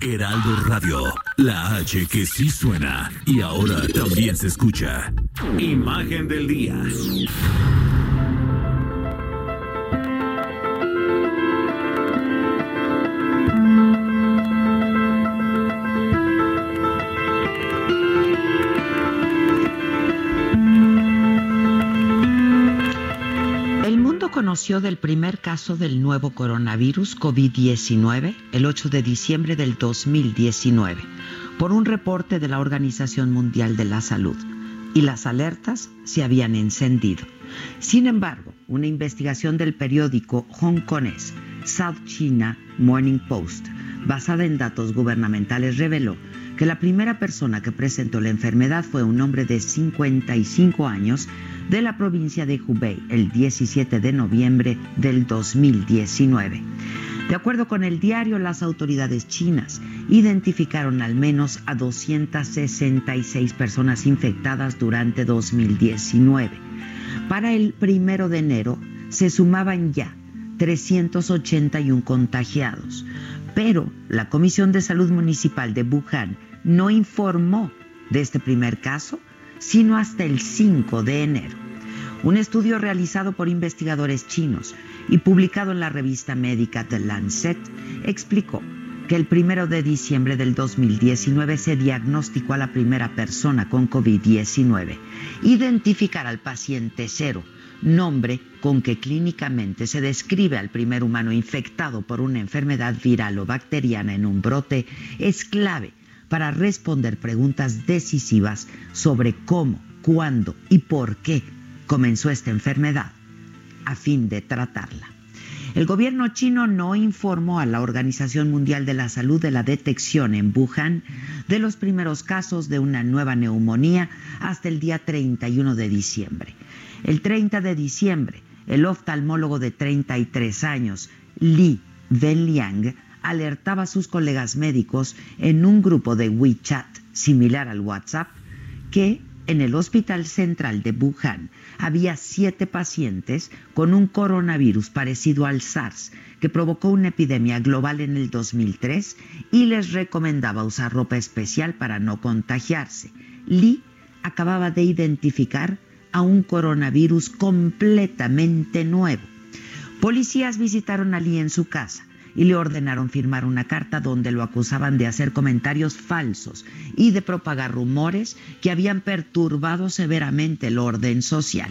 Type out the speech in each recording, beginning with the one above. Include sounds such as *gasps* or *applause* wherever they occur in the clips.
Heraldo Radio, la H que sí suena y ahora también se escucha. Imagen del día. Conoció del primer caso del nuevo coronavirus COVID-19 el 8 de diciembre del 2019 por un reporte de la Organización Mundial de la Salud y las alertas se habían encendido. Sin embargo, una investigación del periódico hongkonés South China Morning Post, basada en datos gubernamentales, reveló que la primera persona que presentó la enfermedad fue un hombre de 55 años de la provincia de Hubei el 17 de noviembre del 2019. De acuerdo con el diario, las autoridades chinas identificaron al menos a 266 personas infectadas durante 2019. Para el primero de enero se sumaban ya 381 contagiados, pero la Comisión de Salud Municipal de Wuhan no informó de este primer caso sino hasta el 5 de enero. Un estudio realizado por investigadores chinos y publicado en la revista médica The Lancet explicó que el 1 de diciembre del 2019 se diagnosticó a la primera persona con COVID-19. Identificar al paciente cero, nombre con que clínicamente se describe al primer humano infectado por una enfermedad viral o bacteriana en un brote, es clave para responder preguntas decisivas sobre cómo, cuándo y por qué comenzó esta enfermedad, a fin de tratarla. El gobierno chino no informó a la Organización Mundial de la Salud de la detección en Wuhan de los primeros casos de una nueva neumonía hasta el día 31 de diciembre. El 30 de diciembre, el oftalmólogo de 33 años, Li Wenliang, alertaba a sus colegas médicos en un grupo de WeChat similar al WhatsApp que en el Hospital Central de Wuhan había siete pacientes con un coronavirus parecido al SARS que provocó una epidemia global en el 2003 y les recomendaba usar ropa especial para no contagiarse. Lee acababa de identificar a un coronavirus completamente nuevo. Policías visitaron a Lee en su casa y le ordenaron firmar una carta donde lo acusaban de hacer comentarios falsos y de propagar rumores que habían perturbado severamente el orden social.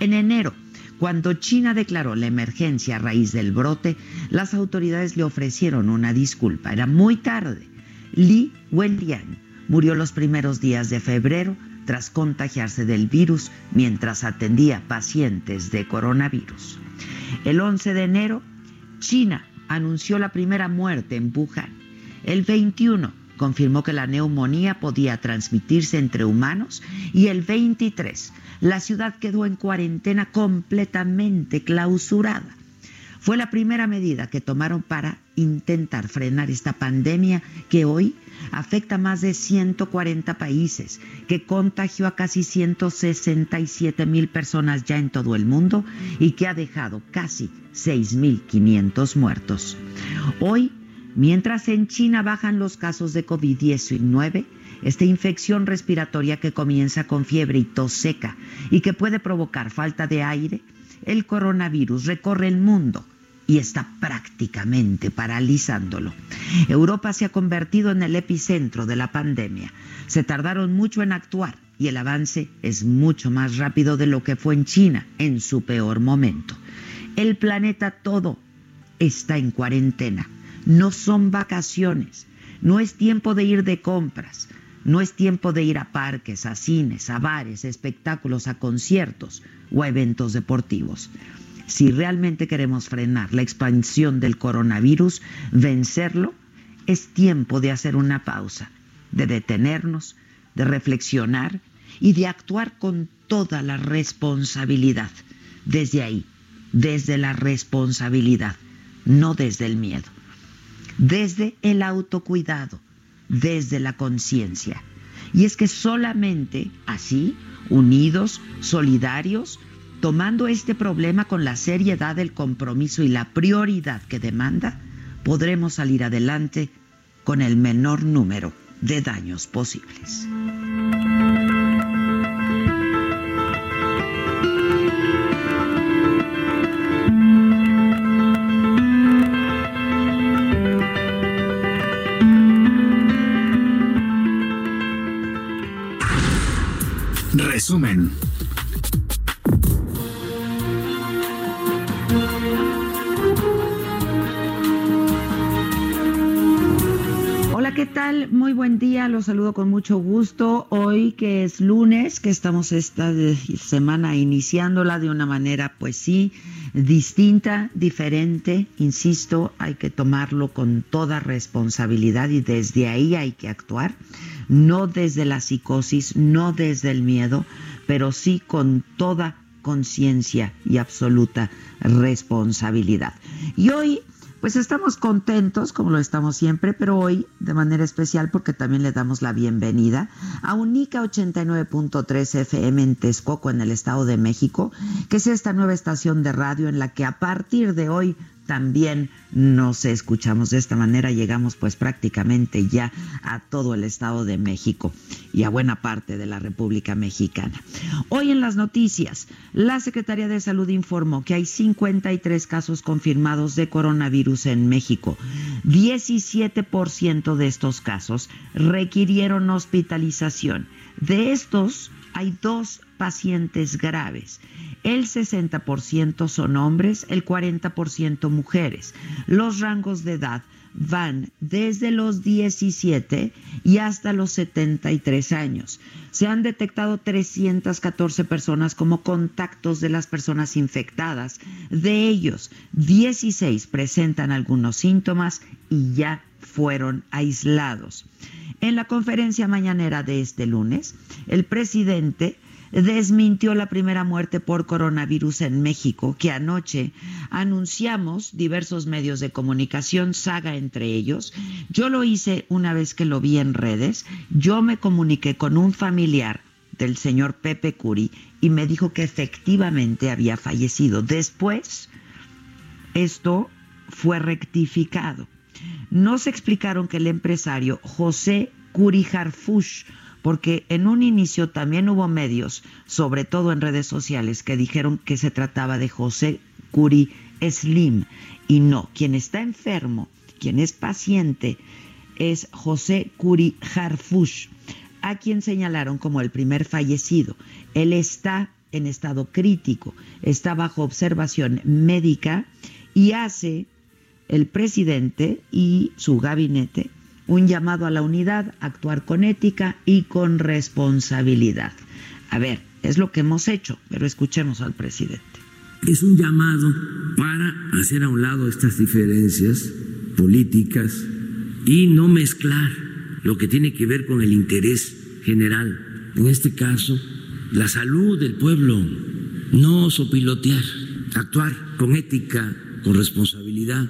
En enero, cuando China declaró la emergencia a raíz del brote, las autoridades le ofrecieron una disculpa. Era muy tarde. Li Wenliang murió los primeros días de febrero tras contagiarse del virus mientras atendía pacientes de coronavirus. El 11 de enero, China anunció la primera muerte en Wuhan. El 21 confirmó que la neumonía podía transmitirse entre humanos y el 23 la ciudad quedó en cuarentena completamente clausurada. Fue la primera medida que tomaron para intentar frenar esta pandemia que hoy afecta a más de 140 países, que contagió a casi 167 mil personas ya en todo el mundo y que ha dejado casi 6.500 muertos. Hoy, mientras en China bajan los casos de COVID-19, esta infección respiratoria que comienza con fiebre y tos seca y que puede provocar falta de aire, el coronavirus recorre el mundo y está prácticamente paralizándolo. Europa se ha convertido en el epicentro de la pandemia. Se tardaron mucho en actuar y el avance es mucho más rápido de lo que fue en China en su peor momento. El planeta todo está en cuarentena. No son vacaciones. No es tiempo de ir de compras. No es tiempo de ir a parques, a cines, a bares, espectáculos, a conciertos o a eventos deportivos. Si realmente queremos frenar la expansión del coronavirus, vencerlo, es tiempo de hacer una pausa, de detenernos, de reflexionar y de actuar con toda la responsabilidad. Desde ahí, desde la responsabilidad, no desde el miedo. Desde el autocuidado, desde la conciencia. Y es que solamente así, unidos, solidarios, tomando este problema con la seriedad, el compromiso y la prioridad que demanda, podremos salir adelante con el menor número de daños posibles. Saludo con mucho gusto. Hoy que es lunes, que estamos esta semana iniciándola de una manera, pues sí, distinta, diferente, insisto, hay que tomarlo con toda responsabilidad y desde ahí hay que actuar, no desde la psicosis, no desde el miedo, pero sí con toda conciencia y absoluta responsabilidad. Y hoy pues estamos contentos, como lo estamos siempre, pero hoy de manera especial porque también le damos la bienvenida a Unica 89.3 FM en Texcoco, en el Estado de México, que es esta nueva estación de radio en la que a partir de hoy también nos escuchamos de esta manera, llegamos pues prácticamente ya a todo el Estado de México y a buena parte de la República Mexicana. Hoy en las noticias, la Secretaría de Salud informó que hay 53 casos confirmados de coronavirus en México. 17% de estos casos requirieron hospitalización. De estos, hay dos pacientes graves. El 60% son hombres, el 40% mujeres. Los rangos de edad van desde los 17 y hasta los 73 años. Se han detectado 314 personas como contactos de las personas infectadas. De ellos, 16 presentan algunos síntomas y ya fueron aislados. En la conferencia mañanera de este lunes, el presidente desmintió la primera muerte por coronavirus en México, que anoche anunciamos diversos medios de comunicación, Saga entre ellos. Yo lo hice una vez que lo vi en redes. Yo me comuniqué con un familiar del señor Pepe Curi y me dijo que efectivamente había fallecido. Después, esto fue rectificado. Nos explicaron que el empresario José Curi Harfush porque en un inicio también hubo medios, sobre todo en redes sociales, que dijeron que se trataba de José Curi Slim. Y no, quien está enfermo, quien es paciente, es José Curi Harfush, a quien señalaron como el primer fallecido. Él está en estado crítico, está bajo observación médica y hace el presidente y su gabinete un llamado a la unidad, actuar con ética y con responsabilidad. A ver, es lo que hemos hecho, pero escuchemos al presidente. Es un llamado para hacer a un lado estas diferencias políticas y no mezclar lo que tiene que ver con el interés general. En este caso, la salud del pueblo, no sopilotear, actuar con ética, con responsabilidad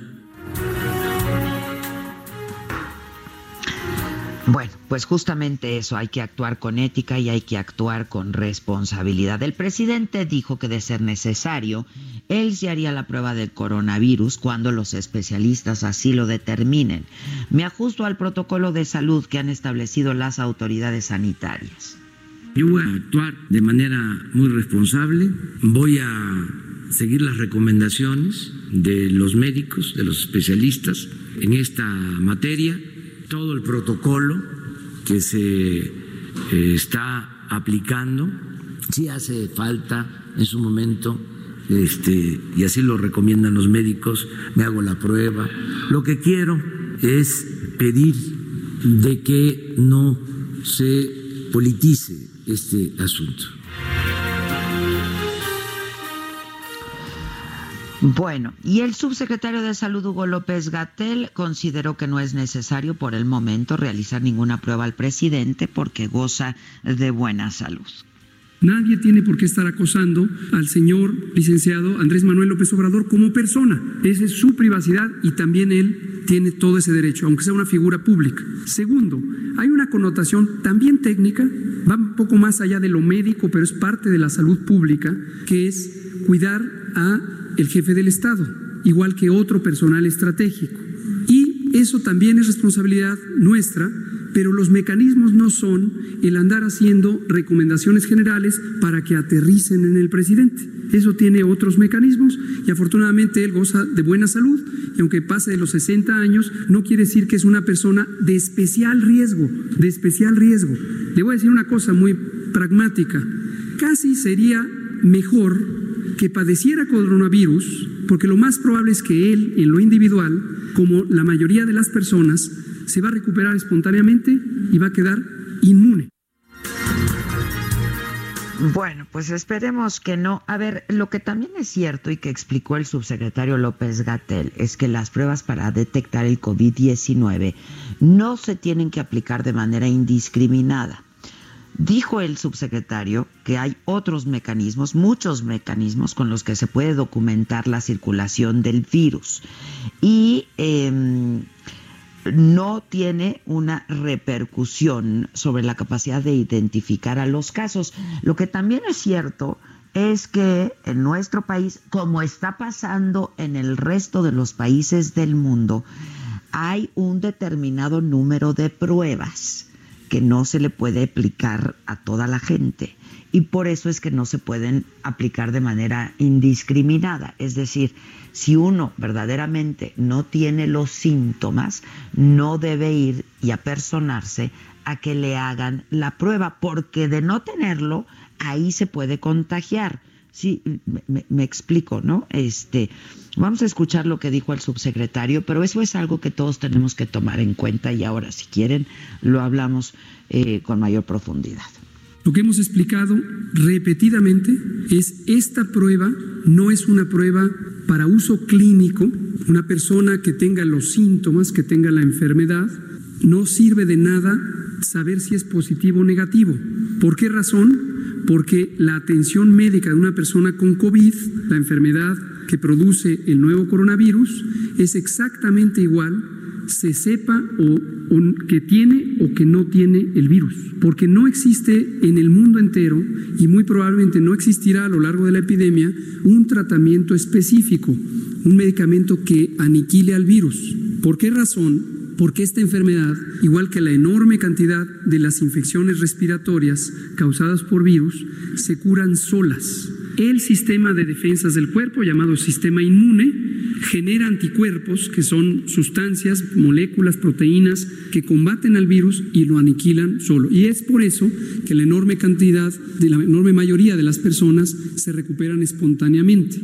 Bueno, pues justamente eso, hay que actuar con ética y hay que actuar con responsabilidad. El presidente dijo que de ser necesario, él se haría la prueba del coronavirus cuando los especialistas así lo determinen. Me ajusto al protocolo de salud que han establecido las autoridades sanitarias. Yo voy a actuar de manera muy responsable, voy a seguir las recomendaciones de los médicos, de los especialistas en esta materia todo el protocolo que se eh, está aplicando. Sí hace falta en su momento este, y así lo recomiendan los médicos, me hago la prueba. Lo que quiero es pedir de que no se politice este asunto. Bueno, y el subsecretario de Salud Hugo López Gatel consideró que no es necesario por el momento realizar ninguna prueba al presidente porque goza de buena salud. Nadie tiene por qué estar acosando al señor licenciado Andrés Manuel López Obrador como persona. Esa es su privacidad y también él tiene todo ese derecho, aunque sea una figura pública. Segundo, hay una connotación también técnica, va un poco más allá de lo médico, pero es parte de la salud pública, que es cuidar a el jefe del Estado, igual que otro personal estratégico. Y eso también es responsabilidad nuestra, pero los mecanismos no son el andar haciendo recomendaciones generales para que aterricen en el presidente. Eso tiene otros mecanismos y afortunadamente él goza de buena salud y aunque pase de los 60 años, no quiere decir que es una persona de especial riesgo, de especial riesgo. Le voy a decir una cosa muy pragmática. Casi sería mejor que padeciera coronavirus, porque lo más probable es que él, en lo individual, como la mayoría de las personas, se va a recuperar espontáneamente y va a quedar inmune. Bueno, pues esperemos que no. A ver, lo que también es cierto y que explicó el subsecretario López Gatel es que las pruebas para detectar el COVID-19 no se tienen que aplicar de manera indiscriminada. Dijo el subsecretario que hay otros mecanismos, muchos mecanismos con los que se puede documentar la circulación del virus y em, no tiene una repercusión sobre la capacidad de identificar a los casos. Lo que también es cierto es que en nuestro país, como está pasando en el resto de los países del mundo, hay un determinado número de pruebas que no se le puede aplicar a toda la gente y por eso es que no se pueden aplicar de manera indiscriminada. Es decir, si uno verdaderamente no tiene los síntomas, no debe ir y apersonarse a que le hagan la prueba, porque de no tenerlo, ahí se puede contagiar. Sí, me, explico, ¿no? Este, vamos a escuchar lo que dijo el subsecretario, pero eso es algo que todos tenemos que tomar en cuenta y ahora, si quieren, lo hablamos eh, con mayor profundidad. Lo que hemos explicado repetidamente es esta prueba no es una prueba para uso clínico. Una persona que tenga los síntomas, que tenga la enfermedad, no sirve de nada saber si es positivo o negativo. ¿Por qué razón? porque la atención médica de una persona con COVID, la enfermedad que produce el nuevo coronavirus, es exactamente igual se sepa o, que tiene o que no tiene el virus, porque no existe en el mundo entero y muy probablemente no existirá a lo largo de la epidemia un tratamiento específico, un medicamento que aniquile al virus. ¿Por qué razón? Porque esta enfermedad, igual que la enorme cantidad de las infecciones respiratorias causadas por virus, se curan solas. El sistema de defensas del cuerpo, llamado sistema inmune, genera anticuerpos, que son sustancias, moléculas, proteínas que combaten al virus y lo aniquilan solo. Y es por eso que la enorme cantidad, de la enorme mayoría de las personas se recuperan espontáneamente.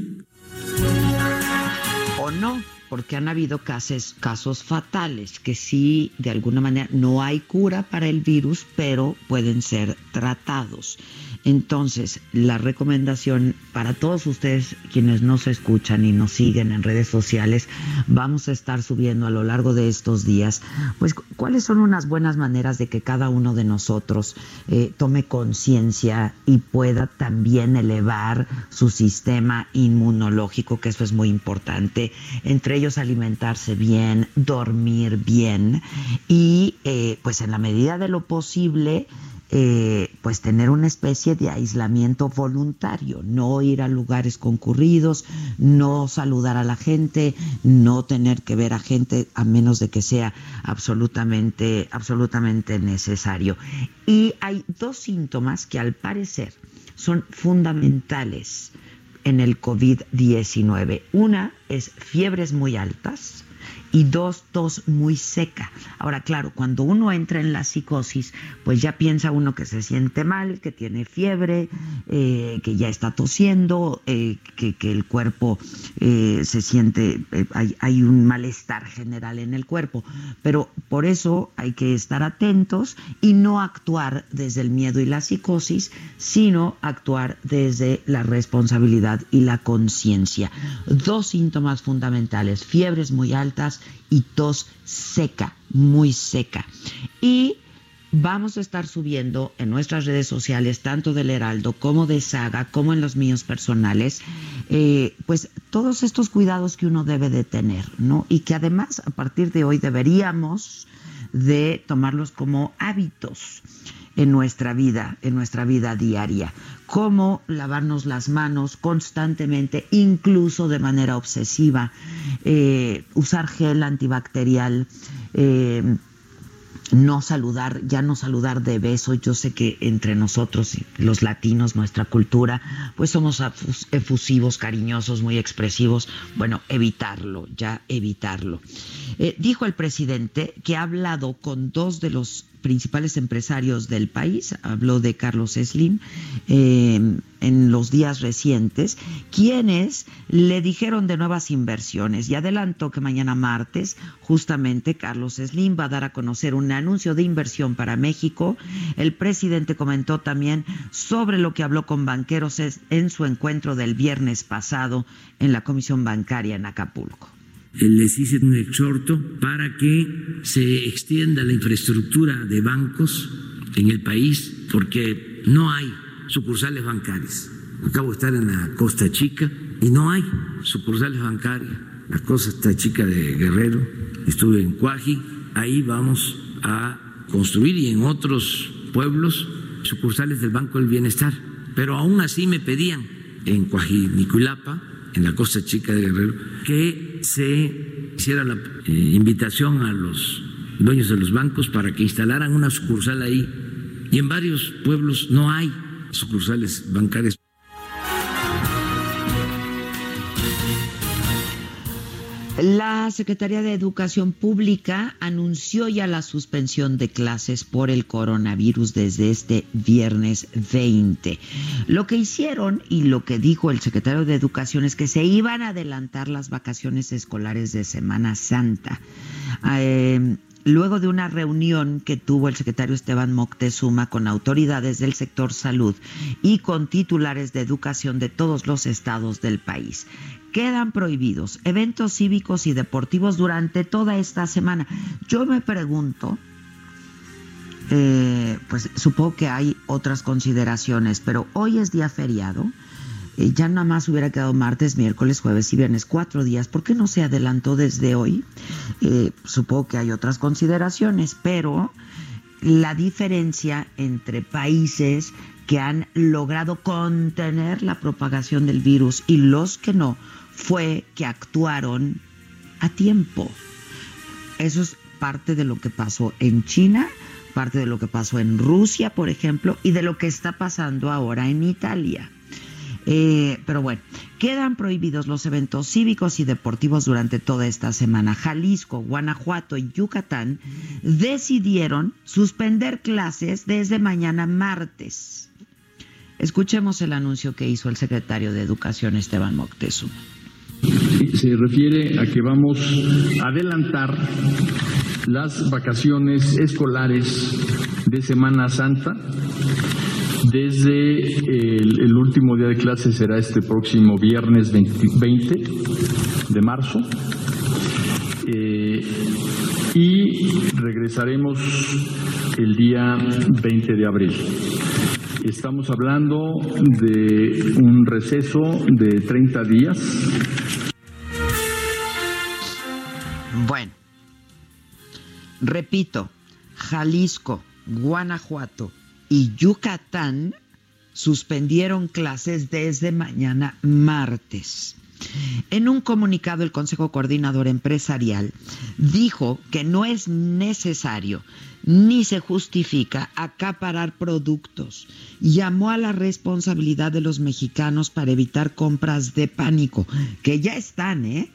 ¿O no? Porque han habido casos, casos fatales que sí, de alguna manera, no hay cura para el virus, pero pueden ser tratados. Entonces, la recomendación para todos ustedes quienes nos escuchan y nos siguen en redes sociales, vamos a estar subiendo a lo largo de estos días, pues cuáles son unas buenas maneras de que cada uno de nosotros eh, tome conciencia y pueda también elevar su sistema inmunológico, que eso es muy importante, entre ellos alimentarse bien, dormir bien y eh, pues en la medida de lo posible, eh, pues tener una especie de aislamiento voluntario, no ir a lugares concurridos, no saludar a la gente, no tener que ver a gente a menos de que sea absolutamente, absolutamente necesario. Y hay dos síntomas que al parecer son fundamentales en el COVID-19. Una es fiebres muy altas y dos, tos muy seca. Ahora, claro, cuando uno entra en la psicosis, pues ya piensa uno que se siente mal, que tiene fiebre, eh, que ya está tosiendo, eh, que, el cuerpo eh, se siente, hay, hay un malestar general en el cuerpo. Pero por eso hay que estar atentos y no actuar desde el miedo y la psicosis, sino actuar desde la responsabilidad y la conciencia. Dos síntomas fundamentales, fiebres muy altas y tos seca, muy seca. Y vamos a estar subiendo en nuestras redes sociales, tanto del Heraldo como de Saga, como en los míos personales, eh, pues todos estos cuidados que uno debe de tener, ¿no? Y que además a partir de hoy deberíamos de tomarlos como hábitos en nuestra vida, en nuestra vida diaria. Cómo lavarnos las manos constantemente, incluso de manera obsesiva, eh, usar gel antibacterial, eh, no saludar, ya no saludar de beso. Yo sé que entre nosotros, los latinos, nuestra cultura, pues somos efusivos, cariñosos, muy expresivos. Bueno, evitarlo, ya evitarlo. Eh, dijo el presidente que ha hablado con dos de los principales empresarios del país, habló de Carlos Slim eh, en los días recientes, quienes le dijeron de nuevas inversiones y adelantó que mañana martes justamente Carlos Slim va a dar a conocer un anuncio de inversión para México. El presidente comentó también sobre lo que habló con banqueros en su encuentro del viernes pasado en la Comisión Bancaria en Acapulco les hice un exhorto para que se extienda la infraestructura de bancos en el país, porque no hay sucursales bancarias. Acabo de estar en la Costa Chica y no hay sucursales bancarias. La Costa Chica de Guerrero, estuve en Cuaji, ahí vamos a construir y en otros pueblos sucursales del Banco del Bienestar. Pero aún así me pedían en Cuajinicuilapa, en la Costa Chica de Guerrero, que se hiciera la eh, invitación a los dueños de los bancos para que instalaran una sucursal ahí. Y en varios pueblos no hay sucursales bancarias. La Secretaría de Educación Pública anunció ya la suspensión de clases por el coronavirus desde este viernes 20. Lo que hicieron y lo que dijo el secretario de Educación es que se iban a adelantar las vacaciones escolares de Semana Santa. Eh, luego de una reunión que tuvo el secretario Esteban Moctezuma con autoridades del sector salud y con titulares de educación de todos los estados del país quedan prohibidos eventos cívicos y deportivos durante toda esta semana. Yo me pregunto, eh, pues supongo que hay otras consideraciones, pero hoy es día feriado. Eh, ya nada más hubiera quedado martes, miércoles, jueves y viernes, cuatro días. ¿Por qué no se adelantó desde hoy? Eh, supongo que hay otras consideraciones, pero la diferencia entre países que han logrado contener la propagación del virus y los que no, fue que actuaron a tiempo. Eso es parte de lo que pasó en China, parte de lo que pasó en Rusia, por ejemplo, y de lo que está pasando ahora en Italia. Eh, pero bueno, quedan prohibidos los eventos cívicos y deportivos durante toda esta semana. Jalisco, Guanajuato y Yucatán decidieron suspender clases desde mañana martes. Escuchemos el anuncio que hizo el secretario de Educación Esteban Moctezuma. Se refiere a que vamos a adelantar las vacaciones escolares de Semana Santa. Desde el, último día de clase será este próximo viernes 20, de marzo. Eh, y regresaremos el día 20 de abril. Estamos hablando de un receso de 30 días repito, Jalisco, Guanajuato y Yucatán suspendieron clases desde mañana martes. En un comunicado, el Consejo Coordinador Empresarial dijo que no es necesario ni se justifica acaparar productos. Llamó a la responsabilidad de los mexicanos para evitar compras de pánico, que ya están, ¿eh?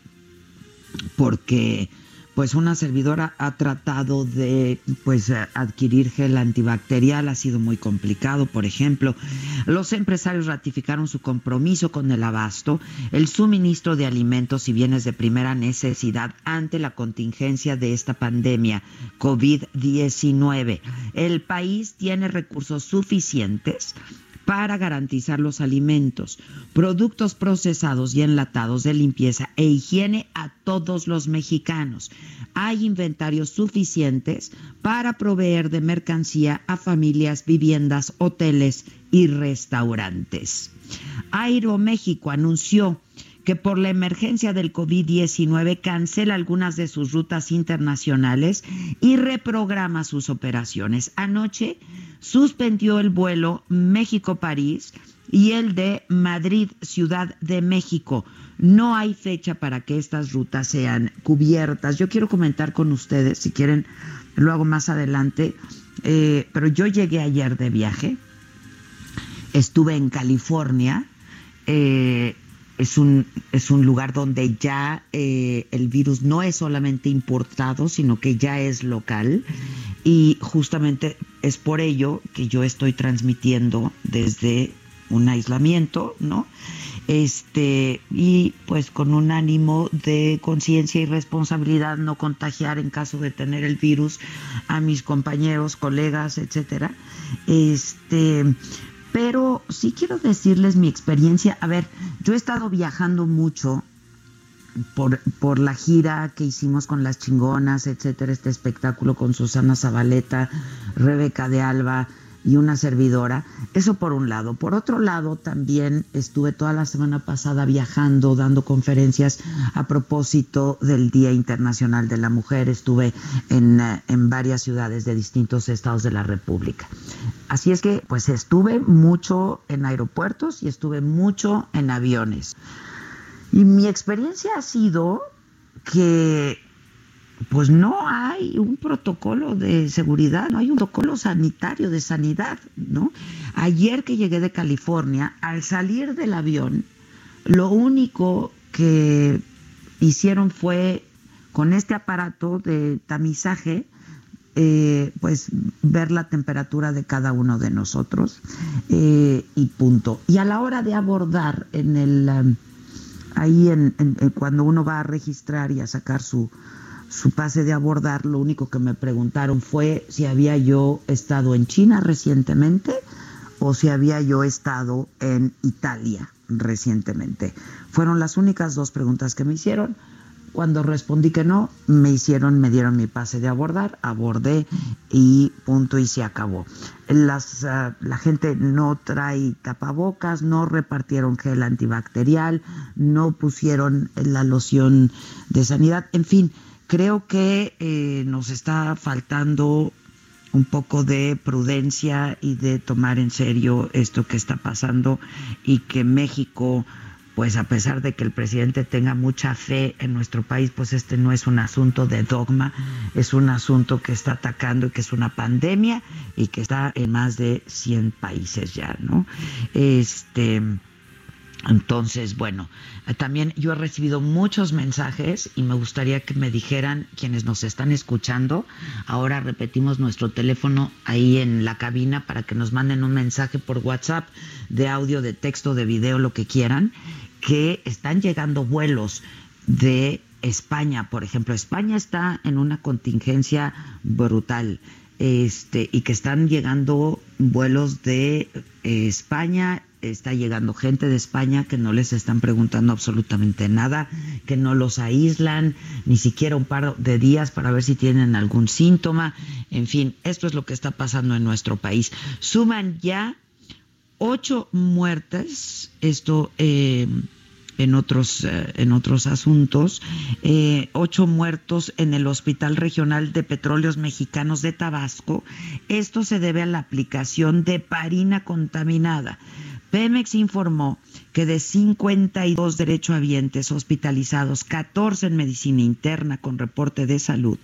Porque pues una servidora ha tratado de pues adquirir gel antibacterial, ha sido muy complicado, por ejemplo. Los empresarios ratificaron su compromiso con el abasto, el suministro de alimentos y bienes de primera necesidad ante la contingencia de esta pandemia COVID-19. El país tiene recursos suficientes para garantizar los alimentos, productos procesados y enlatados de limpieza e higiene a todos los mexicanos. Hay inventarios suficientes para proveer de mercancía a familias, viviendas, hoteles y restaurantes. Aeroméxico anunció que por la emergencia del COVID-19 cancela algunas de sus rutas internacionales y reprograma sus operaciones. Anoche suspendió el vuelo México-París y el de Madrid-Ciudad de México. No hay fecha para que estas rutas sean cubiertas. Yo quiero comentar con ustedes, si quieren, lo hago más adelante, eh, pero yo llegué ayer de viaje, estuve en California, eh, es un, es un lugar donde ya eh, el virus no es solamente importado, sino que ya es local. Y justamente es por ello que yo estoy transmitiendo desde un aislamiento, ¿no? Este, y pues con un ánimo de conciencia y responsabilidad, no contagiar en caso de tener el virus a mis compañeros, colegas, etcétera. Este, pero sí quiero decirles mi experiencia. A ver, yo he estado viajando mucho por, por la gira que hicimos con las chingonas, etcétera, este espectáculo con Susana Zabaleta, Rebeca de Alba, y una servidora. Eso por un lado. Por otro lado, también estuve toda la semana pasada viajando, dando conferencias a propósito del Día Internacional de la Mujer. Estuve en, eh, en varias ciudades de distintos estados de la República. Así es que, pues estuve mucho en aeropuertos y estuve mucho en aviones. Y mi experiencia ha sido que pues no hay un protocolo de seguridad, no hay un protocolo sanitario de sanidad, ¿no? Ayer que llegué de California, al salir del avión, lo único que hicieron fue con este aparato de tamizaje, eh, pues ver la temperatura de cada uno de nosotros eh, y punto. Y a la hora de abordar en el um, ahí en, cuando uno va a registrar y a sacar su su pase de abordar, lo único que me preguntaron fue si había yo estado en China recientemente o si había yo estado en Italia recientemente. Fueron las únicas dos preguntas que me hicieron. Cuando respondí que no, me hicieron, me dieron mi pase de abordar, abordé y punto y se acabó. Las, ah, la gente no trae tapabocas, no repartieron gel antibacterial, no pusieron la loción de sanidad, en fin, Creo que eh, nos está faltando un poco de prudencia y de tomar en serio esto que está pasando y que México, pues a pesar de que el presidente tenga mucha fe en nuestro país, pues este no es un asunto de dogma, es un asunto que está atacando y que es una pandemia y que está en más de 100 países ya, ¿no? Este entonces, bueno, también yo he recibido muchos mensajes y me gustaría que me dijeran quienes nos están escuchando. Ahora repetimos nuestro teléfono ahí en la cabina para que nos manden un mensaje por WhatsApp de audio, de texto, de video, lo que quieran, que están llegando vuelos de España, por ejemplo. España está en una contingencia brutal. Este, y que están llegando vuelos de eh, España está llegando gente de España que no les están preguntando absolutamente nada, que no los aíslan, ni siquiera un par de días para ver si tienen algún síntoma. En fin, esto es lo que está pasando en nuestro país. Suman ya ocho muertes, esto eh, en otros, eh, en otros asuntos, eh, ocho muertos en el Hospital Regional de Petróleos Mexicanos de Tabasco. Esto se debe a la aplicación de parina contaminada Pemex informó que de 52 derechohabientes hospitalizados, 14 en medicina interna con reporte de salud,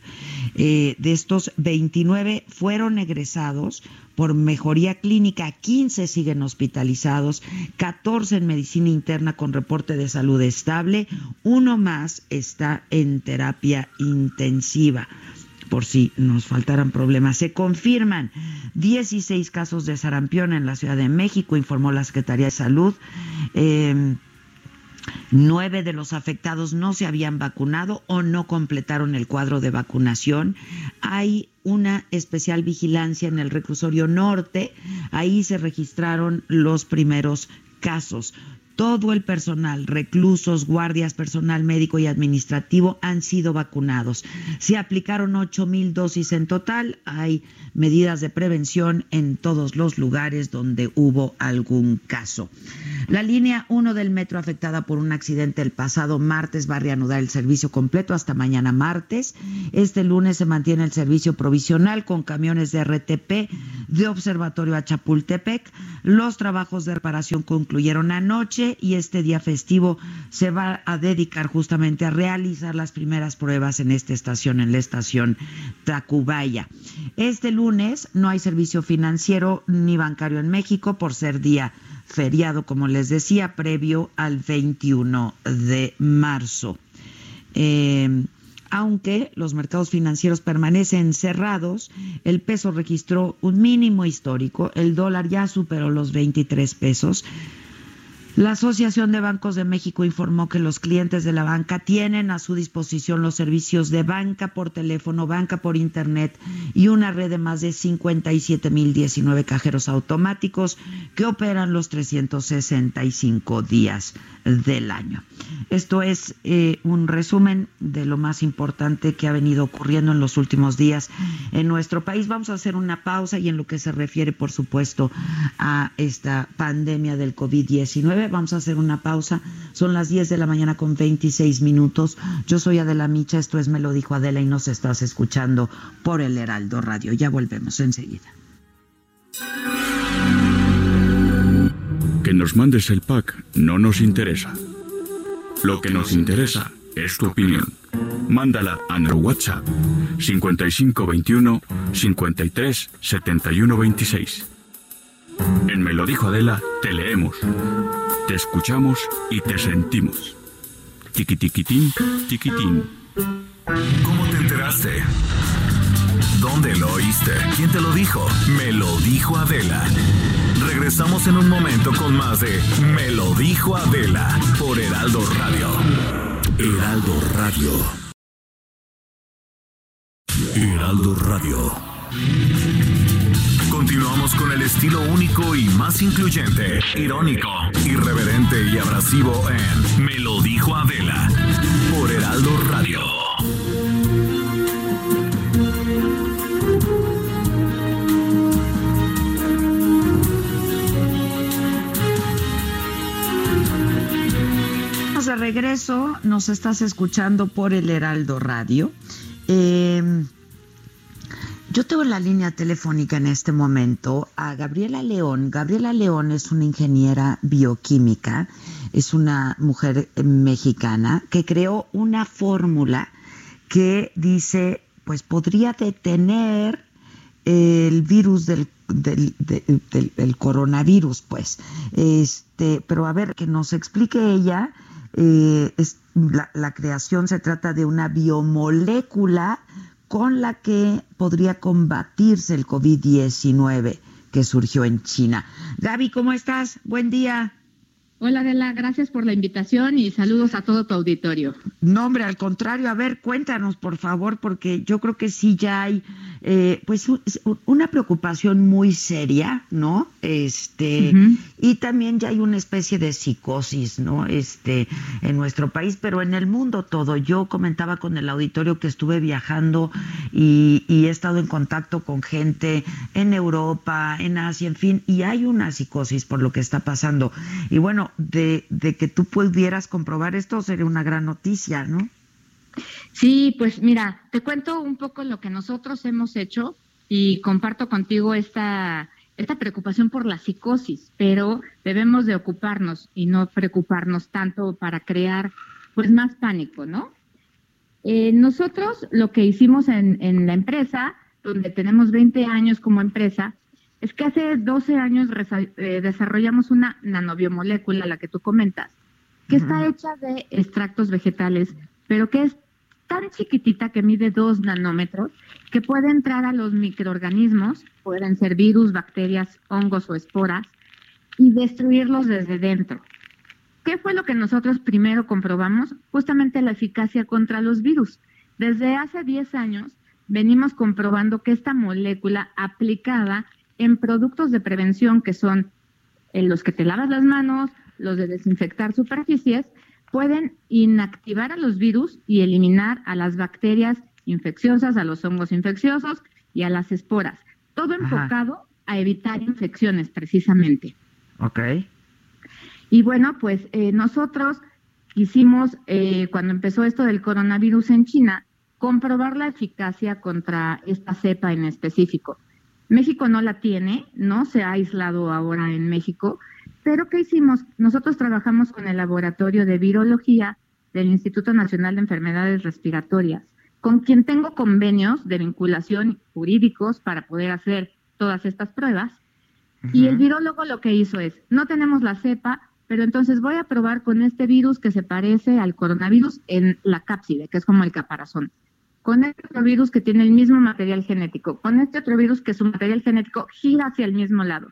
eh, de estos 29 fueron egresados por mejoría clínica, 15 siguen hospitalizados, 14 en medicina interna con reporte de salud estable, uno más está en terapia intensiva por si nos faltaran problemas. Se confirman 16 casos de sarampión en la Ciudad de México, informó la Secretaría de Salud. Eh, Nueve de los afectados no se habían vacunado o no completaron el cuadro de vacunación. Hay una especial vigilancia en el reclusorio norte. Ahí se registraron los primeros casos. Todo el personal, reclusos, guardias, personal médico y administrativo han sido vacunados. Se aplicaron ocho mil dosis en total. Hay medidas de prevención en todos los lugares donde hubo algún caso. La línea 1 del metro afectada por un accidente el pasado martes va a reanudar el servicio completo hasta mañana martes. Este lunes se mantiene el servicio provisional con camiones de RTP de Observatorio a Chapultepec. Los trabajos de reparación concluyeron anoche y este día festivo se va a dedicar justamente a realizar las primeras pruebas en esta estación, en la estación Tacubaya. Este lunes no hay servicio financiero ni bancario en México por ser día feriado, como les decía, previo al 21 de marzo. Eh, aunque los mercados financieros permanecen cerrados, el peso registró un mínimo histórico, el dólar ya superó los 23 pesos, la Asociación de Bancos de México informó que los clientes de la banca tienen a su disposición los servicios de banca por teléfono, banca por internet y una red de más de 57.019 cajeros automáticos que operan los 365 días del año. Esto es eh, un resumen de lo más importante que ha venido ocurriendo en los últimos días en nuestro país. Vamos a hacer una pausa y en lo que se refiere, por supuesto, a esta pandemia del COVID-19 Vamos a hacer una pausa. Son las 10 de la mañana con 26 minutos. Yo soy Adela Micha, esto es Me lo dijo Adela y nos estás escuchando por el Heraldo Radio. Ya volvemos enseguida. Que nos mandes el pack no nos interesa. Lo que nos interesa es tu opinión. Mándala a nuestro WhatsApp 5521 53 71 26. En Me lo dijo Adela, te leemos te escuchamos y te sentimos. Tiquitiquitín, tiquitín. ¿Cómo te enteraste? ¿Dónde lo oíste? ¿Quién te lo dijo? Me lo dijo Adela. Regresamos en un momento con más de Me lo dijo Adela por Heraldo Radio. Heraldo Radio. Heraldo Radio. Continuamos con el estilo único y más incluyente, irónico, irreverente y abrasivo en Me lo dijo Adela por Heraldo Radio. de regreso, nos estás escuchando por el Heraldo Radio. Eh, yo tengo en la línea telefónica en este momento a Gabriela León. Gabriela León es una ingeniera bioquímica, es una mujer mexicana que creó una fórmula que dice, pues podría detener el virus del, del, coronavirus, pues. Este, pero a ver, que nos explique ella. Eh, la, la creación se trata de una biomolécula con la que podría combatirse el COVID-19 que surgió en China. Gaby, ¿cómo estás? Buen día. Hola Adela, gracias por la invitación y saludos a todo tu auditorio. No, hombre, al contrario, a ver, cuéntanos por favor, porque yo creo que sí ya hay eh, pues una preocupación muy seria, ¿no? Este, y también ya hay una especie de psicosis, ¿no? Este, en nuestro país, pero en el mundo todo. Yo comentaba con el auditorio que estuve viajando y, y he estado en contacto con gente en Europa, en Asia, en fin, y hay una psicosis por lo que está pasando. Y bueno, de, que tú pudieras comprobar esto sería una gran noticia, ¿no? Sí, pues mira, te cuento un poco lo que nosotros hemos hecho y comparto contigo esta, esta preocupación por la psicosis, pero debemos de ocuparnos y no preocuparnos tanto para crear pues más pánico, ¿no? Eh, nosotros lo que hicimos en, en, la empresa, donde tenemos 20 años como empresa, es que hace 12 años eh, desarrollamos una nanobiomolécula, la que tú comentas, que está hecha de extractos vegetales, pero que es tan chiquitita que mide 2 nanómetros, que puede entrar a los microorganismos, pueden ser virus, bacterias, hongos o esporas, y destruirlos desde dentro. ¿Qué fue lo que nosotros primero comprobamos? Justamente la eficacia contra los virus. Desde hace 10 años venimos comprobando que esta molécula aplicada en productos de prevención que son en los que te lavas las manos, los de desinfectar superficies, pueden inactivar a los virus y eliminar a las bacterias infecciosas, a los hongos infecciosos y a las esporas. Todo enfocado a evitar infecciones precisamente. Ok. Y bueno, pues eh, nosotros quisimos, eh, cuando empezó esto del coronavirus en China, comprobar la eficacia contra esta cepa en específico. México no la tiene, no se ha aislado ahora en México, pero ¿qué hicimos? Nosotros trabajamos con el laboratorio de virología del Instituto Nacional de Enfermedades Respiratorias, con quien tengo convenios de vinculación jurídicos para poder hacer todas estas pruebas. Y el virólogo lo que hizo es, no tenemos la cepa, pero entonces voy a probar con este virus que se parece al coronavirus en la cápside, que es como el caparazón. Con este otro virus que tiene el mismo material genético, con este otro virus que su material genético gira hacia el mismo lado.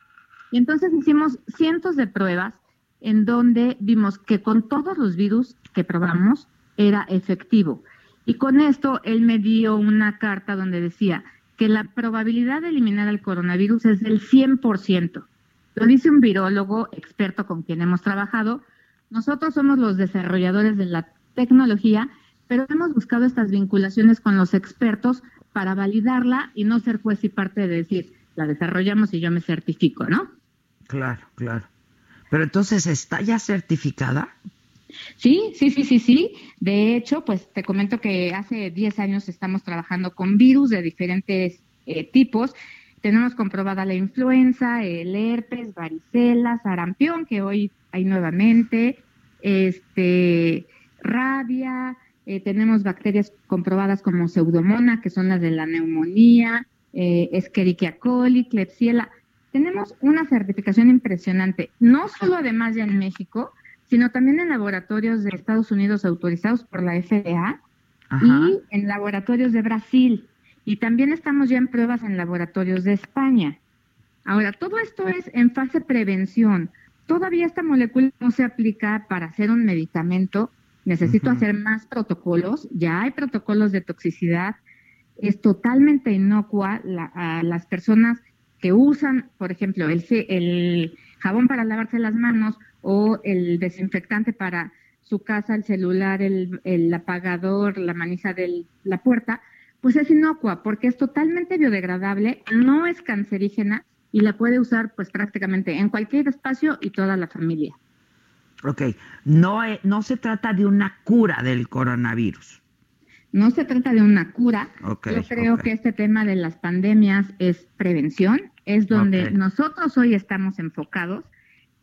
Y entonces hicimos cientos de pruebas en donde vimos que con todos los virus que probamos era efectivo. Y con esto él me dio una carta donde decía que la probabilidad de eliminar el coronavirus es del 100%. Lo dice un virólogo experto con quien hemos trabajado. Nosotros somos los desarrolladores de la tecnología, pero hemos buscado estas vinculaciones con los expertos para validarla y no ser juez y parte de decir, la desarrollamos y yo me certifico, ¿no? Claro, claro. Pero entonces, ¿está ya certificada? Sí, sí, sí, sí, sí. De hecho, pues te comento que hace 10 años estamos trabajando con virus de diferentes eh, tipos tenemos comprobada la influenza, el herpes, varicela, sarampión, que hoy hay nuevamente, este, rabia, eh, tenemos bacterias comprobadas como pseudomona, que son las de la neumonía, eh, Escherichia coli, Klebsiella. Tenemos una certificación impresionante, no solo además ya en México, sino también en laboratorios de Estados Unidos autorizados por la FDA y en laboratorios de Brasil. Y también estamos ya en pruebas en laboratorios de España. Ahora, todo esto es en fase prevención. Todavía esta molécula no se aplica para hacer un medicamento. Necesito hacer más protocolos. Ya hay protocolos de toxicidad. Es totalmente inocua a las personas que usan, por ejemplo, el, el jabón para lavarse las manos o el desinfectante para su casa, el celular, el, el apagador, la manija de la puerta pues es inocua porque es totalmente biodegradable, no es cancerígena y la puede usar pues prácticamente en cualquier espacio y toda la familia. Ok, no, no se trata de una cura del coronavirus. No se trata de una cura. Yo creo que este tema de las pandemias es prevención, es donde nosotros hoy estamos enfocados.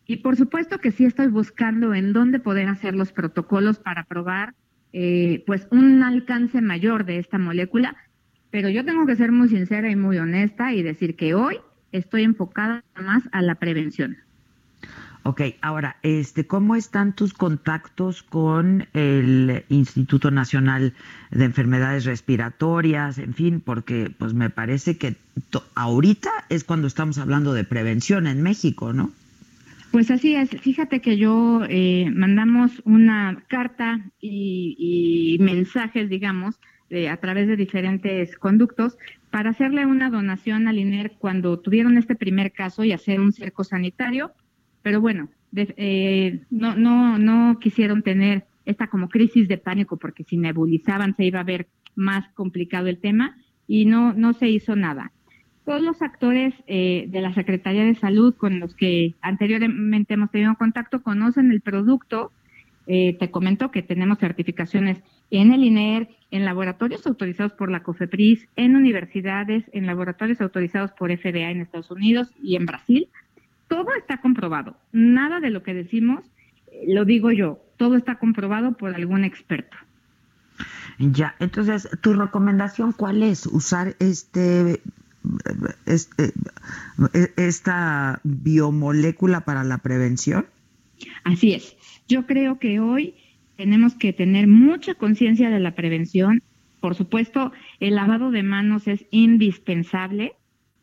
Y por supuesto que sí estoy buscando en dónde poder hacer los protocolos para probar eh, pues un alcance mayor de esta molécula, pero yo tengo que ser muy sincera y muy honesta y decir que hoy estoy enfocada más a la prevención. Ok, ahora, este, ¿cómo están tus contactos con el Instituto Nacional de Enfermedades Respiratorias? En fin, porque pues me parece que ahorita es cuando estamos hablando de prevención en México, ¿no? Pues así es. Fíjate que yo eh, mandamos una carta y, mensajes, digamos, a través de diferentes conductos para hacerle una donación al INER cuando tuvieron este primer caso y hacer un cerco sanitario. Pero bueno, eh, no, no, no quisieron tener esta como crisis de pánico porque si nebulizaban se iba a ver más complicado el tema y no, no se hizo nada todos los actores eh, de la Secretaría de Salud con los que anteriormente hemos tenido contacto conocen el producto. Eh, te comento que tenemos certificaciones en el INER, en laboratorios autorizados por la COFEPRIS, en universidades, en laboratorios autorizados por FDA en Estados Unidos y en Brasil. Todo está comprobado. Nada de lo que decimos eh, lo digo yo. Todo está comprobado por algún experto. Ya, entonces, ¿tu recomendación cuál es? ¿Usar este, este esta biomolécula para la prevención? Así es. Yo creo que hoy tenemos que tener mucha conciencia de la prevención. Por supuesto, el lavado de manos es indispensable.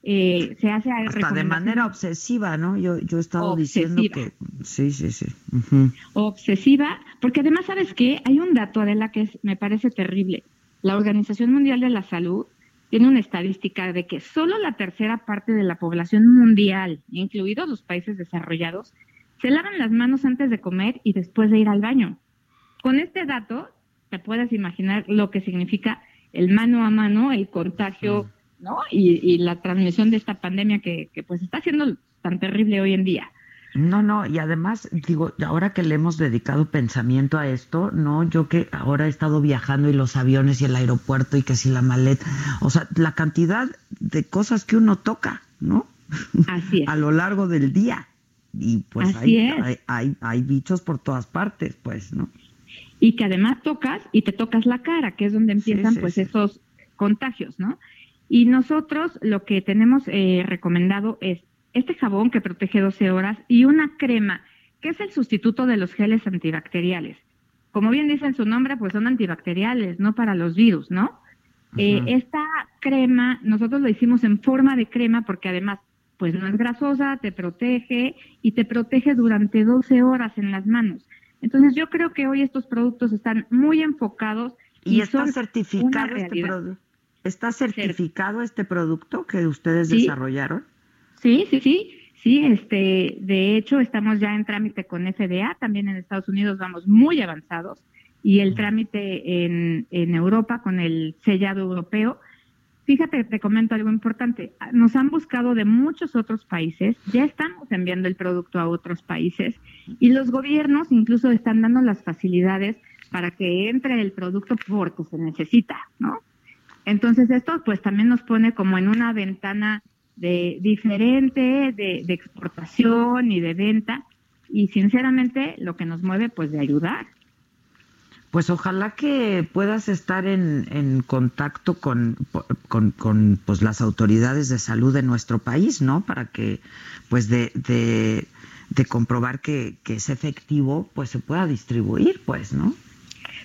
Eh, se hace hasta de manera obsesiva, ¿no? Yo, yo he estado diciendo que sí, sí, sí. Obsesiva, porque además, ¿sabes qué? Hay un dato, Adela, que me parece terrible. La Organización Mundial de la Salud tiene una estadística de que solo la tercera parte de la población mundial, incluidos los países desarrollados, se lavan las manos antes de comer y después de ir al baño. Con este dato, te puedes imaginar lo que significa el mano a mano, el contagio, ¿no? Y, la transmisión de esta pandemia que, que pues está siendo tan terrible hoy en día. No, no, y además, digo, ahora que le hemos dedicado pensamiento a esto, no, yo que ahora he estado viajando y los aviones y el aeropuerto y que si la maleta, o sea, la cantidad de cosas que uno toca, ¿no? Así es. *laughs* a lo largo del día. Y pues hay, hay, hay, hay, bichos por todas partes, pues, ¿no? y que además tocas y te tocas la cara, que es donde empiezan pues esos contagios, ¿no? Y nosotros lo que tenemos eh, recomendado es este jabón que protege 12 horas y una crema, que es el sustituto de los geles antibacteriales. Como bien dice en su nombre, pues son antibacteriales, no para los virus, ¿no? Eh, esta crema, nosotros lo hicimos en forma de crema porque además, pues no es grasosa, te protege y te protege durante 12 horas en las manos. Entonces yo creo que hoy estos productos están muy enfocados y, está certificado este producto. ¿Está certificado este producto que ustedes desarrollaron? Sí, sí, sí. Sí, este, de hecho estamos ya en trámite con FDA, también en Estados Unidos vamos muy avanzados y el trámite en, en Europa con el sellado europeo Fíjate, te comento algo importante. Nos han buscado de muchos otros países, ya estamos enviando el producto a otros países y los gobiernos incluso están dando las facilidades para que entre el producto porque se necesita, ¿no? Entonces esto pues también nos pone como en una ventana de diferente de, de exportación y de venta y sinceramente lo que nos mueve pues de ayudar. Pues ojalá que puedas estar en, en contacto con, con, con, pues las autoridades de salud de nuestro país, ¿no? Para que, pues de, de, de comprobar que, que, es efectivo, pues se pueda distribuir, pues, ¿no?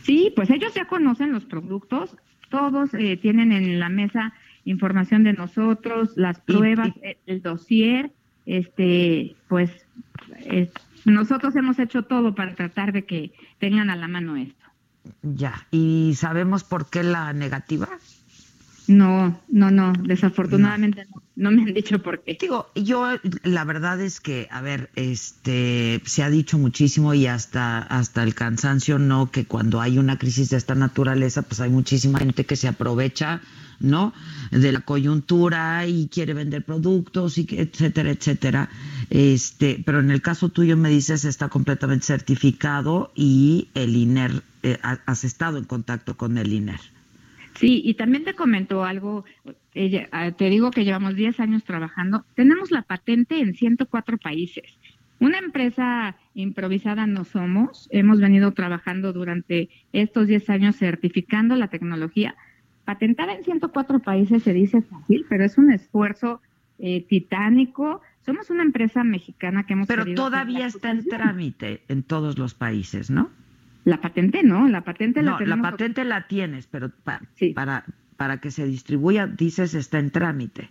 Sí, pues ellos ya conocen los productos, todos eh, tienen en la mesa información de nosotros, las pruebas, el dossier, este, pues nosotros hemos hecho todo para tratar de que tengan a la mano esto. Ya, ¿y sabemos por qué la negativa? No, no, no, desafortunadamente no. me han dicho por qué. Digo, yo la verdad es que, a ver, este, se ha dicho muchísimo y hasta, hasta el cansancio, ¿no? Que cuando hay una crisis de esta naturaleza, pues hay muchísima gente que se aprovecha, ¿no? De la coyuntura y quiere vender productos y etcétera, etcétera. Este, pero en el caso tuyo me dices está completamente certificado y el INER, eh, has estado en contacto con el INER. Sí, y también te comentó algo, ah, te digo que llevamos 10 años trabajando, tenemos la patente en 104 países. Una empresa improvisada no somos, hemos venido trabajando durante estos 10 años certificando la tecnología. Patentada en 104 países se dice fácil, pero es un esfuerzo eh, titánico. Somos una empresa mexicana que hemos... Pero todavía está en trámite en todos los países, ¿no? La patente no, la patente la la patente la tienes, pero para, para que se distribuya, dices, está en trámite.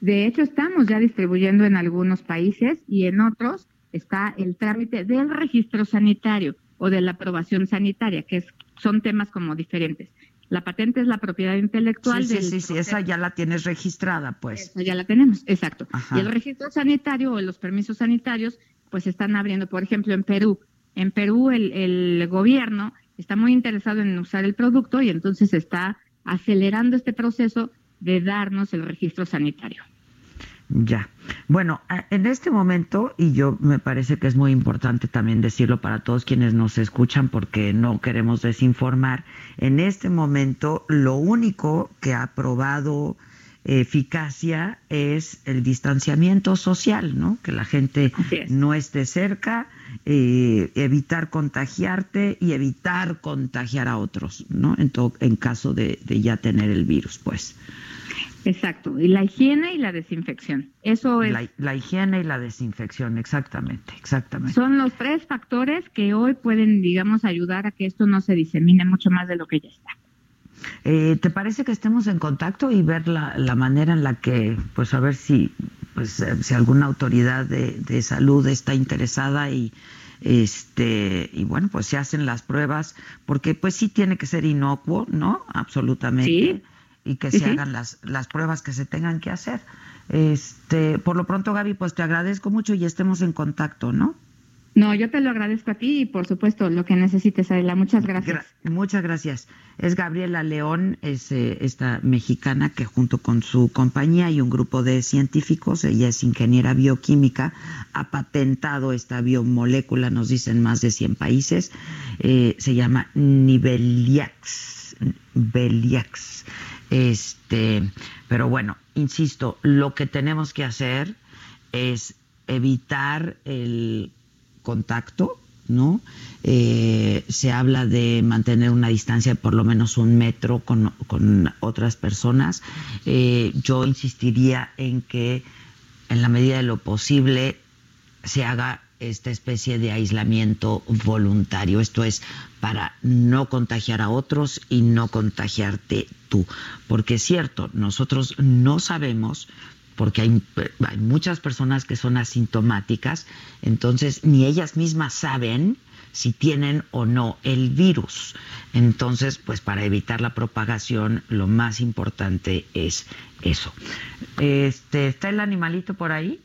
De hecho, estamos ya distribuyendo en algunos países y en otros está el trámite del registro sanitario o de la aprobación sanitaria, que es, son temas como diferentes. La patente es la propiedad intelectual. Sí, sí, sí, esa ya la tienes registrada, pues. ya la tenemos, exacto. Y el registro sanitario o los permisos sanitarios, pues están abriendo, por ejemplo, en Perú, en Perú el, gobierno está muy interesado en usar el producto y entonces está acelerando este proceso de darnos el registro sanitario. Ya. Bueno, en este momento, y yo me parece que es muy importante también decirlo para todos quienes nos escuchan porque no queremos desinformar, en este momento lo único que ha probado eficacia es el distanciamiento social, ¿no? Que la gente no esté cerca, eh, evitar contagiarte y evitar contagiar a otros, ¿no? En, en caso de, de ya tener el virus, pues. Exacto, y la higiene y la desinfección. Eso es. La, higiene y la desinfección, exactamente, exactamente. Son los tres factores que hoy pueden, digamos, ayudar a que esto no se disemine mucho más de lo que ya está. Eh, ¿Te parece que estemos en contacto y ver la, la, manera en la que, pues a ver si, pues, eh, si alguna autoridad de, de salud está interesada y, este y bueno pues se hacen las pruebas porque pues sí tiene que ser inocuo no absolutamente ¿Sí? y que se hagan las, las pruebas que se tengan que hacer. Este, por lo pronto, Gaby, pues te agradezco mucho y estemos en contacto, ¿no? No, yo te lo agradezco a ti y por supuesto lo que necesites, Adela. Muchas gracias. muchas gracias. Es Gabriela León, es eh, esta mexicana que junto con su compañía y un grupo de científicos, ella es ingeniera bioquímica, ha patentado esta biomolécula, nos dicen más de 100 países, eh, se llama Niveliax. Beliax. Este, pero bueno, insisto, lo que tenemos que hacer es evitar el contacto, ¿no? Eh, se habla de mantener una distancia de por lo menos un metro con, con otras personas. Eh, yo insistiría en que en la medida de lo posible se haga esta especie de aislamiento voluntario. Esto es para no contagiar a otros y no contagiarte tú. Porque es cierto, nosotros no sabemos, porque hay, hay muchas personas que son asintomáticas, entonces ni ellas mismas saben si tienen o no el virus. Entonces, pues para evitar la propagación, lo más importante es eso. Este, ¿Está el animalito por ahí?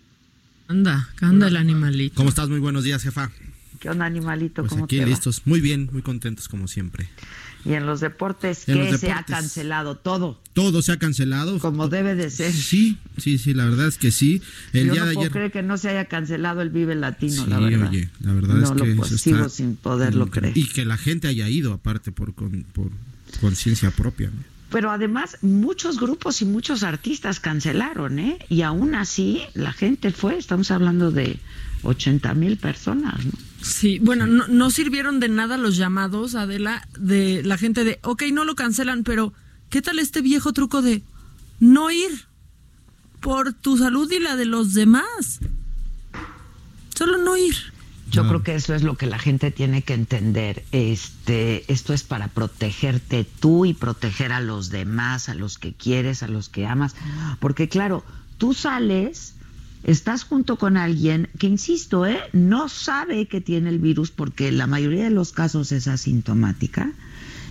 Anda, anda el animalito. ¿Cómo estás? Muy buenos días, jefa. ¿Qué onda, animalito? Pues ¿Cómo aquí te va? listos, muy bien, muy contentos como siempre. Y en los deportes, En ¿qué los se ha cancelado? Todo, Todo se ha cancelado. como debe de ser. Sí, sí, sí, la verdad es que sí. El Yo día no de puedo ayer. creer que no se haya cancelado el Vive Latino, Sí, la verdad. oye, la verdad no es que lo eso sigo está sin poderlo increíble. creer. Y que la gente haya ido, aparte, por, con- por conciencia propia. ¿no? Pero además, muchos grupos y muchos artistas cancelaron, ¿eh? Y aún así, la gente fue, estamos hablando de 80 mil personas, ¿no? Sí, bueno, no, no sirvieron de nada los llamados, Adela, de la gente de, ok, no lo cancelan, pero ¿qué tal este viejo truco de no ir por tu salud y la de los demás? Solo no ir. Yo Ah. creo que eso es lo que la gente tiene que entender. Este, esto es para protegerte tú y proteger a los demás, a los que quieres, a los que amas, porque claro, tú sales, estás junto con alguien que insisto, ¿eh? no sabe que tiene el virus porque la mayoría de los casos es asintomática.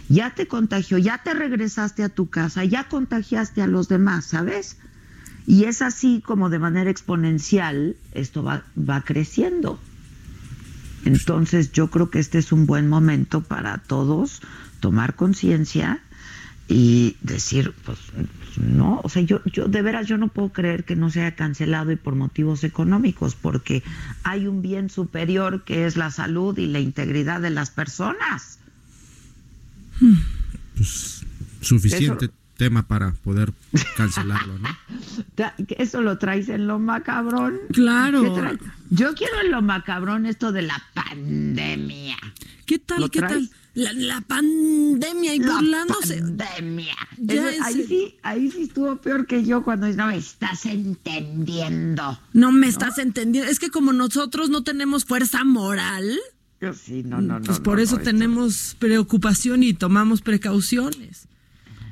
Ya te contagió, ya te regresaste a tu casa, ya contagiaste a los demás, ¿sabes? Y es así como de manera exponencial esto va, va creciendo. Entonces yo creo que este es un buen momento para todos tomar conciencia y decir, pues no, o sea, yo, yo de veras yo no puedo creer que no se haya cancelado y por motivos económicos, porque hay un bien superior que es la salud y la integridad de las personas. Pues suficiente Eso- tema para poder cancelarlo, ¿no? *laughs* Eso lo traes en lo macabrón. Claro. Yo quiero en lo macabrón esto de la pandemia. ¿Qué tal, ¿Lo qué tal? La, la pandemia y La burlándose. pandemia. Eso- ahí sí, ahí sí estuvo peor que yo cuando no me estás entendiendo. No me estás entendiendo. Es que como nosotros no tenemos fuerza moral, Yo sí, no, no, no. pues por no, eso tenemos preocupación y tomamos precauciones.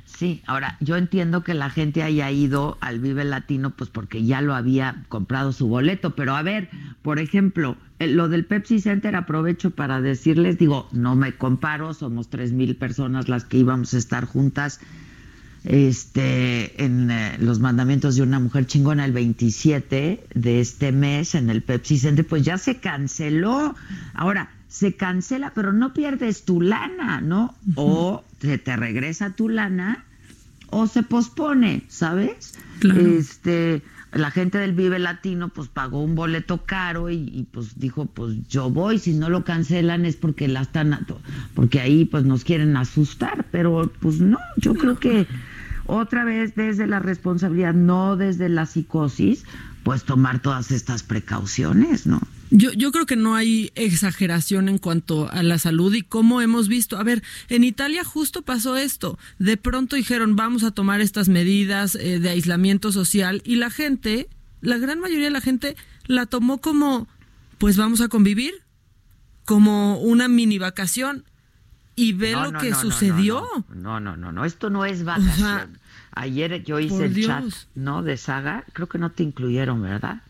Sí, ahora yo entiendo que la gente haya ido al Vive Latino pues porque ya lo había comprado su boleto, pero a ver, por ejemplo, lo del Pepsi Center aprovecho para decirles, digo, no me comparo, somos tres mil personas las que íbamos a estar juntas este en eh, los mandamientos de una mujer chingona el 27 de este mes en el Pepsi Center, pues ya se canceló. Ahora, se cancela, pero no pierdes tu lana, ¿no? O se te regresa tu lana o se pospone, ¿sabes? Claro. Este, la gente del Vive Latino pues pagó un boleto caro y, pues dijo pues yo voy si no lo cancelan es porque la están porque ahí pues nos quieren asustar pero pues no yo creo que otra vez desde la responsabilidad no desde la psicosis pues tomar todas estas precauciones no yo, yo creo que no hay exageración en cuanto a la salud y cómo hemos visto. A ver, en Italia justo pasó esto. De pronto dijeron vamos a tomar estas medidas eh, de aislamiento social y la gente, la gran mayoría de la gente la tomó como pues vamos a convivir, como una mini vacación y ve lo que sucedió. No no, no, no, esto no es vacación. Ayer yo hice el chat, ¿no? De saga, creo que no te incluyeron, ¿verdad?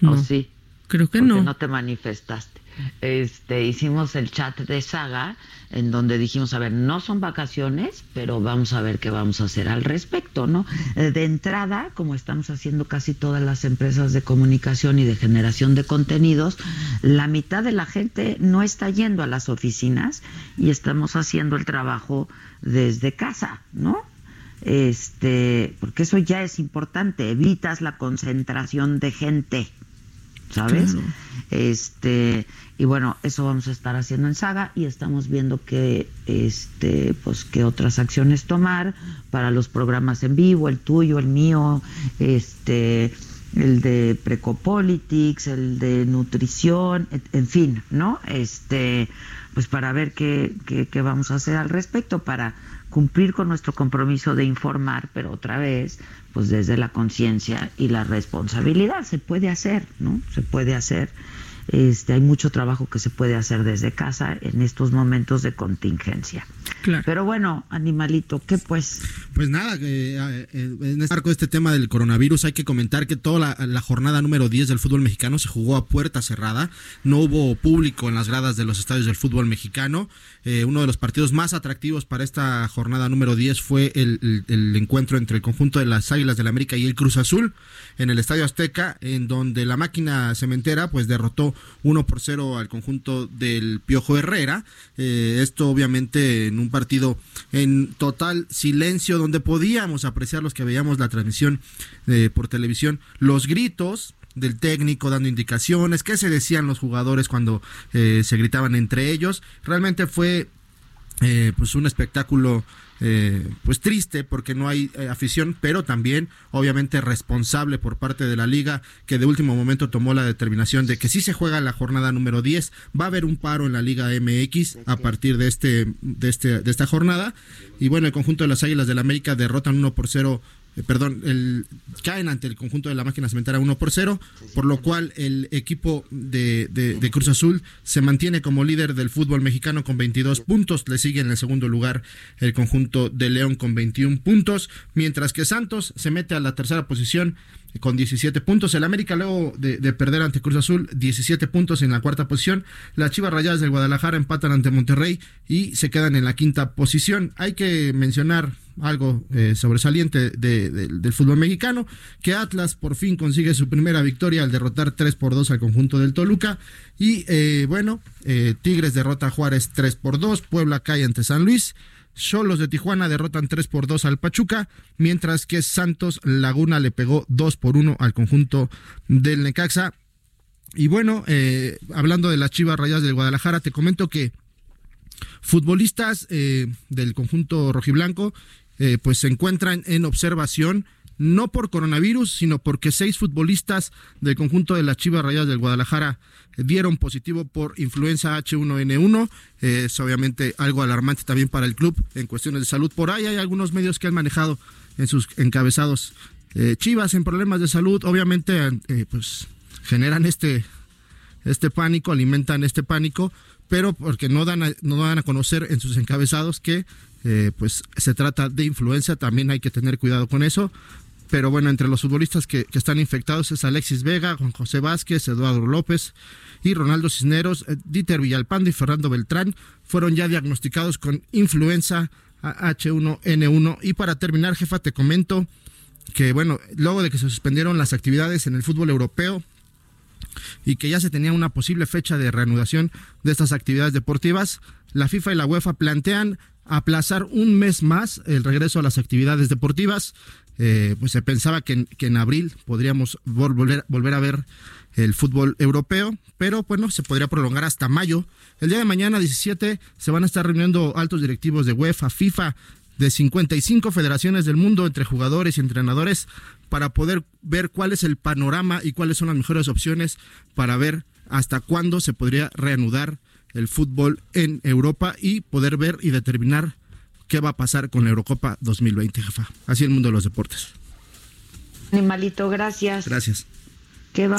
No. ¿O sí? Creo que no. no te manifestaste. Este, hicimos el chat de saga en donde dijimos, a ver, no son vacaciones, pero vamos a ver qué vamos a hacer al respecto, ¿no? Eh, de entrada, como estamos haciendo casi todas las empresas de comunicación y de generación de contenidos, la mitad de la gente no está yendo a las oficinas y estamos haciendo el trabajo desde casa, ¿no? Este, porque eso ya es importante, evitas la concentración de gente. ¿sabes? Este, y bueno, eso vamos a estar haciendo en Saga y estamos viendo que este pues qué otras acciones tomar para los programas en vivo, el tuyo, el mío, este el de Precopolitics, el de nutrición, en fin, ¿no? Este, pues para ver qué, qué, qué vamos a hacer al respecto, para cumplir con nuestro compromiso de informar, pero otra vez, pues desde la conciencia y la responsabilidad. Se puede hacer, ¿no? Se puede hacer. Este, hay mucho trabajo que se puede hacer desde casa en estos momentos de contingencia. Claro. Pero bueno, animalito, ¿qué pues? Pues nada, eh, en este marco de este tema del coronavirus hay que comentar que toda la, jornada número 10 del fútbol mexicano se jugó a puerta cerrada, no hubo público en las gradas de los estadios del fútbol mexicano. Eh, uno de los partidos más atractivos para esta jornada número 10 fue el, el encuentro entre el conjunto de las Águilas del la América y el Cruz Azul en el Estadio Azteca, en donde la máquina cementera pues derrotó 1 por 0 al conjunto del Piojo Herrera. Eh, esto obviamente un partido en total silencio, donde podíamos apreciar los que veíamos la transmisión eh, por televisión, los gritos del técnico dando indicaciones, qué se decían los jugadores cuando eh, se gritaban entre ellos. Realmente fue pues un espectáculo eh, pues triste porque no hay eh, afición, pero también obviamente responsable por parte de la liga que de último momento tomó la determinación de que si se juega la jornada número 10 va a haber un paro en la liga MX a partir de este de este de esta jornada. Y bueno el conjunto de las Águilas del la América derrotan 1 por 0 eh, perdón, el, caen ante el conjunto de la máquina cementera 1 por 0, por lo cual el equipo de, de, Cruz Azul se mantiene como líder del fútbol mexicano con 22 puntos, le sigue en el segundo lugar el conjunto de León con 21 puntos, mientras que Santos se mete a la tercera posición con 17 puntos. El América luego de, perder ante Cruz Azul, 17 puntos en la cuarta posición. Las Chivas Rayadas del Guadalajara empatan ante Monterrey y se quedan en la quinta posición. Hay que mencionar algo eh, sobresaliente del fútbol mexicano, que Atlas por fin consigue su primera victoria al derrotar 3 por 2 al conjunto del Toluca. Y eh, bueno, eh, Tigres derrota a Juárez 3 por 2, Puebla cae ante San Luis. Solos de Tijuana derrotan 3 por 2 al Pachuca, mientras que Santos Laguna le pegó 2 por 1 al conjunto del Necaxa. Y bueno, eh, hablando de las Chivas Rayas del Guadalajara, te comento que futbolistas eh, del conjunto rojiblanco eh, pues se encuentran en observación no por coronavirus, sino porque seis futbolistas del conjunto de las Chivas Rayadas del Guadalajara dieron positivo por influenza H1N1. es obviamente algo alarmante también para el club en cuestiones de salud. Por ahí hay algunos medios que han manejado en sus encabezados eh, Chivas en problemas de salud. Obviamente, eh, pues generan este, este pánico, alimentan este pánico, pero porque no dan a, no dan a conocer en sus encabezados que eh, pues se trata de influenza, también hay que tener cuidado con eso. Pero bueno, entre los futbolistas que, están infectados es Alexis Vega, Juan José Vázquez, Eduardo López y Ronaldo Cisneros, eh, Dieter Villalpando y Fernando Beltrán fueron ya diagnosticados con influenza H1N1. Y para terminar, jefa, te comento que bueno, luego de que se suspendieron las actividades en el fútbol europeo, y que ya se tenía una posible fecha de reanudación de estas actividades deportivas, la FIFA y la UEFA plantean aplazar un mes más el regreso a las actividades deportivas. Eh, pues se pensaba que en, abril podríamos volver, volver a ver el fútbol europeo, pero bueno, se podría prolongar hasta mayo. El día de mañana, 17, se van a estar reuniendo altos directivos de UEFA, FIFA, de 55 federaciones del mundo entre jugadores y entrenadores para poder ver cuál es el panorama y cuáles son las mejores opciones para ver hasta cuándo se podría reanudar el fútbol en Europa y poder ver y determinar qué va a pasar con la Eurocopa 2020, jefa. Así el mundo de los deportes. Animalito, gracias. Gracias. ¿Qué va?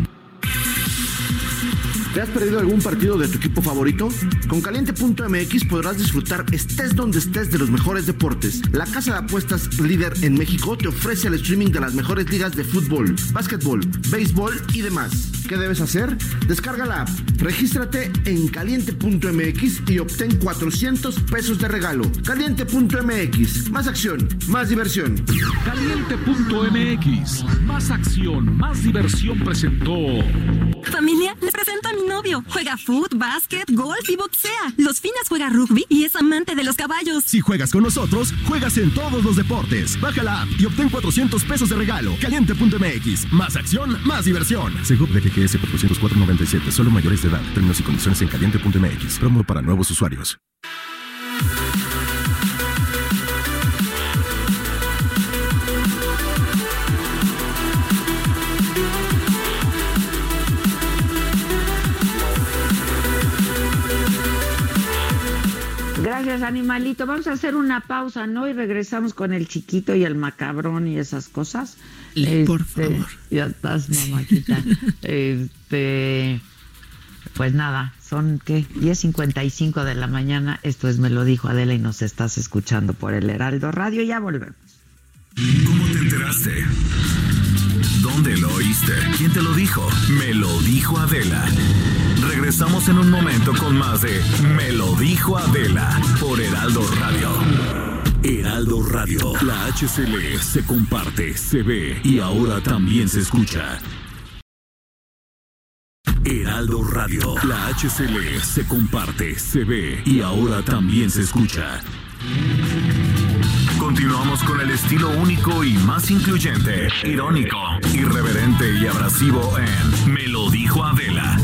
¿Te has perdido algún partido de tu equipo favorito? Con caliente.mx podrás disfrutar estés donde estés de los mejores deportes. La casa de apuestas líder en México te ofrece el streaming de las mejores ligas de fútbol, básquetbol, béisbol y demás. ¿Qué debes hacer? Descarga la app, regístrate en caliente.mx y obtén 400 pesos de regalo. Caliente.mx, más acción, más diversión. Caliente.mx, más acción, más diversión presentó. Familia, a mi novio. Juega foot, básquet, golf y boxea. Los finas juega rugby y es amante de los caballos. Si juegas con nosotros, juegas en todos los deportes. Baja la app y obtén 400 pesos de regalo. Caliente.mx. Más acción, más diversión. Seguro de GGS 404.97. Solo mayores de edad. Términos y condiciones en caliente.mx. Promo para nuevos usuarios. Gracias, animalito. Vamos a hacer una pausa, ¿no? Y regresamos con el chiquito y el macabrón y esas cosas. por este, favor. Ya estás, mamáquita. *laughs* este, pues nada, son ¿qué? 10.55 de la mañana. Esto es Me lo dijo Adela y nos estás escuchando por el Heraldo Radio. Ya volvemos. ¿Cómo te enteraste? ¿Dónde lo oíste? ¿Quién te lo dijo? Me lo dijo Adela. Regresamos en un momento con más de Me lo dijo Adela por Heraldo Radio. Heraldo Radio, la HCL se comparte, se ve y ahora también se escucha. Heraldo Radio, la HCL se comparte, se ve y ahora también se escucha. Continuamos con el estilo único y más incluyente, irónico, irreverente y abrasivo en Me lo dijo Adela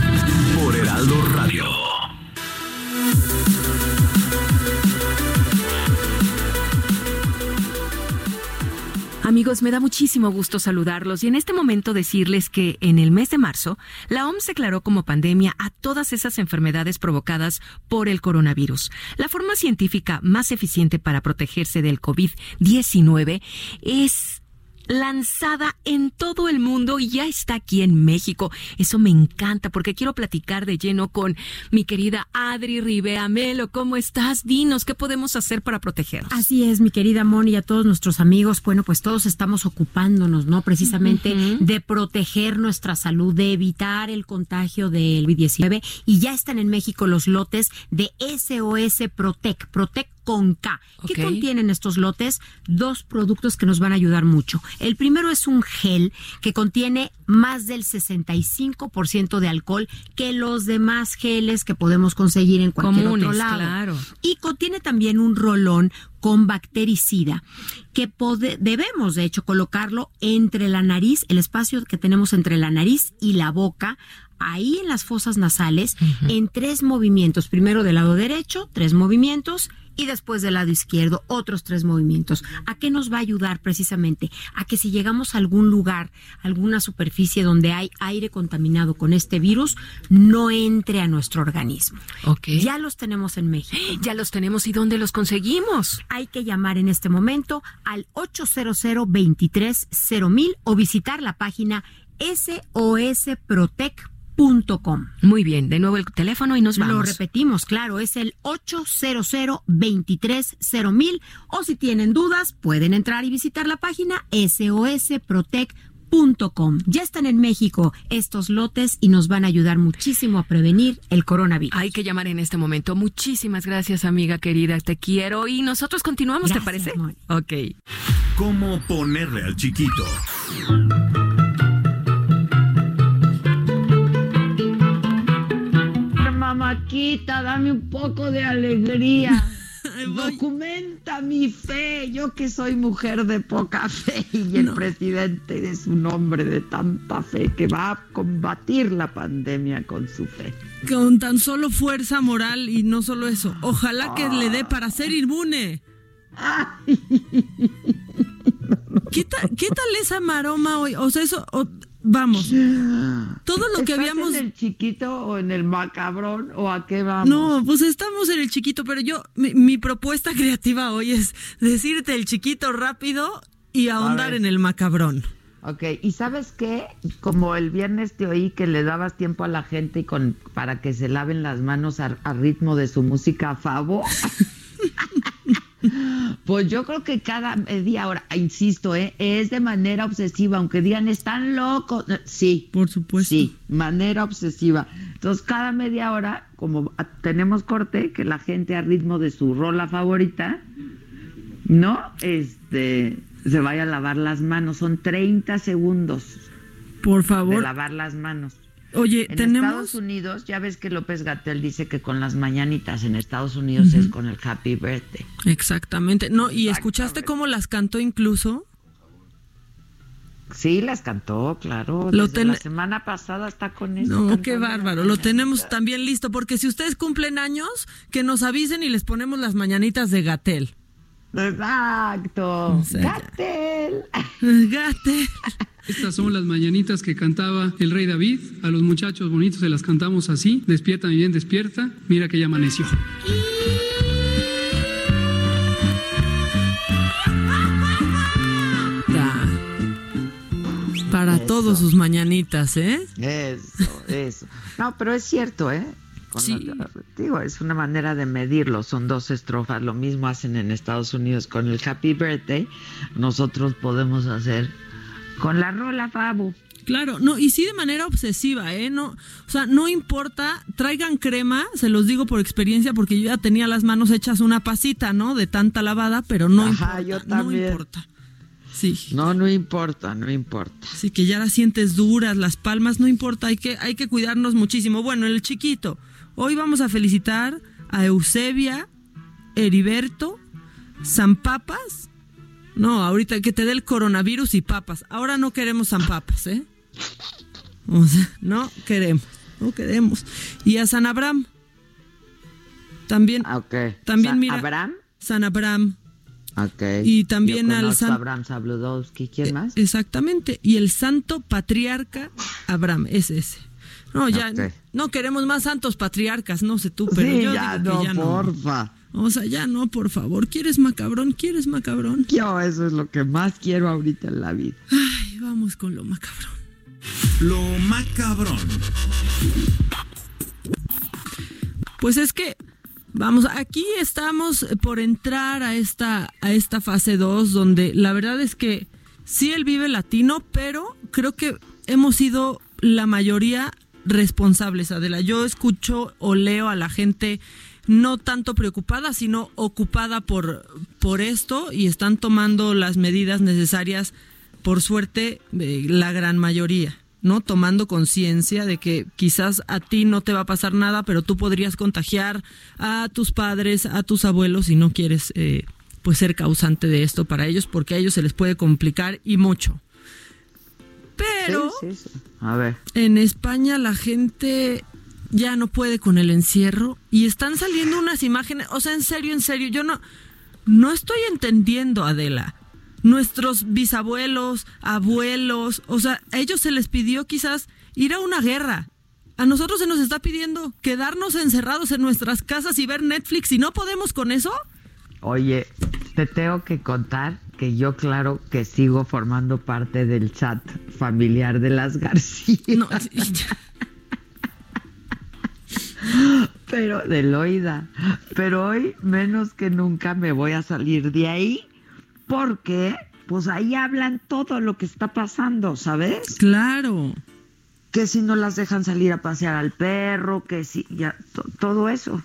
Amigos, me da muchísimo gusto saludarlos y en este momento decirles que en el mes de marzo la OMS declaró como pandemia a todas esas enfermedades provocadas por el coronavirus. La forma científica más eficiente para protegerse del COVID-19 es lanzada en todo el mundo y ya está aquí en México. Eso me encanta porque quiero platicar de lleno con mi querida Adri Rivera Melo. ¿Cómo estás? Dinos, ¿qué podemos hacer para protegernos? Así es, mi querida Moni y a todos nuestros amigos. Bueno, pues todos estamos ocupándonos, ¿no? Precisamente de proteger nuestra salud, de evitar el contagio del COVID-19 y ya están en México los lotes de SOS Protec. Protec con K. ¿Qué contienen estos lotes? Dos productos que nos van a ayudar mucho. El primero es un gel que contiene más del 65% de alcohol que los demás geles que podemos conseguir en cualquier otro lado. Claro. Y contiene también un rolón con bactericida que debemos de hecho colocarlo entre la nariz, el espacio que tenemos entre la nariz y la boca ahí en las fosas nasales en tres movimientos. Primero del lado derecho, tres movimientos y después del lado izquierdo otros tres movimientos. ¿A qué nos va a ayudar precisamente? A que si llegamos a algún lugar, alguna superficie donde hay aire contaminado con este virus, no entre a nuestro organismo. Okay. Ya los tenemos en México. *gasps* Ya los tenemos y dónde los conseguimos. Hay que llamar en este momento al 800 23 o visitar la página sosprotec.com muy bien, de nuevo el teléfono y nos vamos. Lo repetimos, claro, es el 800 230 o si tienen dudas pueden entrar y visitar la página sosprotec.com. Ya están en México estos lotes y nos van a ayudar muchísimo a prevenir el coronavirus. Hay que llamar en este momento. Muchísimas gracias, amiga querida. Te quiero y nosotros continuamos, ¿te parece? Ok. ¿Cómo ponerle al chiquito? Chamaquita, dame un poco de alegría. *laughs* Documenta mi fe, yo que soy mujer de poca fe y el presidente es un hombre de tanta fe que va a combatir la pandemia con su fe. Con tan solo fuerza moral y no solo eso. Ojalá que le dé para ser inmune. *laughs* ¿Qué, tal, ¿Qué tal esa maroma hoy? O sea, eso, vamos. *gasps* Todo lo que habíamos. en el chiquito o en el macabrón o a qué vamos? No, pues estamos en el chiquito, pero yo, mi, propuesta *laughs* creativa hoy es decirte el chiquito rápido y ahondar en el macabrón. Ok, y sabes qué, como el viernes te oí que le dabas tiempo a la gente y con, para que se laven las manos al ritmo de su música Favo. *laughs* Pues yo creo que cada media hora, insisto, ¿eh? es de manera obsesiva, aunque digan están locos. Sí. Por supuesto. Sí, manera obsesiva. Entonces, cada media hora, como tenemos corte, que la gente a ritmo de su rola favorita, ¿no? Este, se vaya a lavar las manos. Son 30 segundos. Por favor. De lavar las manos. Oye, en tenemos. Estados Unidos, ya ves que López Gatel dice que con las mañanitas en Estados Unidos es con el Happy Birthday. Exactamente. No, ¿y escuchaste cómo las cantó incluso? Sí, las cantó, claro. Lo La semana pasada está con eso. No, qué bárbaro. Lo tenemos también listo, porque si ustedes cumplen años, que nos avisen y les ponemos las mañanitas de Gatel. Exacto. Gatel. *laughs* Gatel. Estas son las mañanitas que cantaba el rey David. A los muchachos bonitos se las cantamos así. Despierta, mi bien, despierta. Mira que ya amaneció. Para todos sus mañanitas, ¿eh? Eso, eso. No, pero es cierto, ¿eh? Sí. digo, es una manera de medirlo. Son dos estrofas. Lo mismo hacen en Estados Unidos con el Happy Birthday. Nosotros podemos hacer con la rola, Fabo. Claro, no, y sí de manera obsesiva, ¿eh? No, o sea, no importa, traigan crema, se los digo por experiencia, porque yo ya tenía las manos hechas una pasita, ¿no? De tanta lavada, pero no importa. Yo también. No importa. Sí. No, no importa, no importa. Sí, que ya las sientes duras, las palmas, no importa, hay que, hay que cuidarnos muchísimo. Bueno, el chiquito, hoy vamos a felicitar a Eusebia, Heriberto, San Papas no, ahorita que te dé el coronavirus y papas. Ahora no queremos San Papas, ¿eh? O sea, no queremos, no queremos. Y a San Abraham. También. Ah, ok. También ¿San mira. Abraham? San Abraham. Ok. Y también al San Abraham Sabludowski. ¿Quién más? Exactamente. Y el santo patriarca Abraham, es ese. No, ya no queremos más santos patriarcas, no sé tú, pero yo ya digo no, que ya porfa. O sea, ya no, por favor. ¿Quieres macabrón? ¿Quieres macabrón? Yo, eso es lo que más quiero ahorita en la vida. Ay, vamos con lo macabrón. Lo macabrón. Pues es que, vamos, aquí estamos por entrar a esta, a esta fase 2, donde la verdad es que sí él vive latino, pero creo que hemos sido la mayoría responsables, Adela. Yo escucho o leo a la gente no tanto preocupada, sino ocupada por, por esto y están tomando las medidas necesarias, por suerte, eh, la gran mayoría. ¿no? Tomando conciencia de que quizás a ti no te va a pasar nada, pero tú podrías contagiar a tus padres, a tus abuelos y no quieres eh, pues ser causante de esto para ellos porque a ellos se les puede complicar y mucho. Pero A ver. en España la gente ya no puede con el encierro y están saliendo unas imágenes, o sea, en serio, en serio, yo no no estoy entendiendo, Adela. Nuestros bisabuelos, abuelos, o sea, a ellos se les pidió quizás ir a una guerra. A nosotros se nos está pidiendo quedarnos encerrados en nuestras casas y ver Netflix y no podemos con eso. Oye, te tengo que contar que yo claro que sigo formando parte del chat familiar de las García. No, *laughs* pero de Loida. Pero hoy menos que nunca me voy a salir de ahí porque pues ahí hablan todo lo que está pasando, ¿sabes? Claro. Que si no las dejan salir a pasear al perro, que si ya todo eso.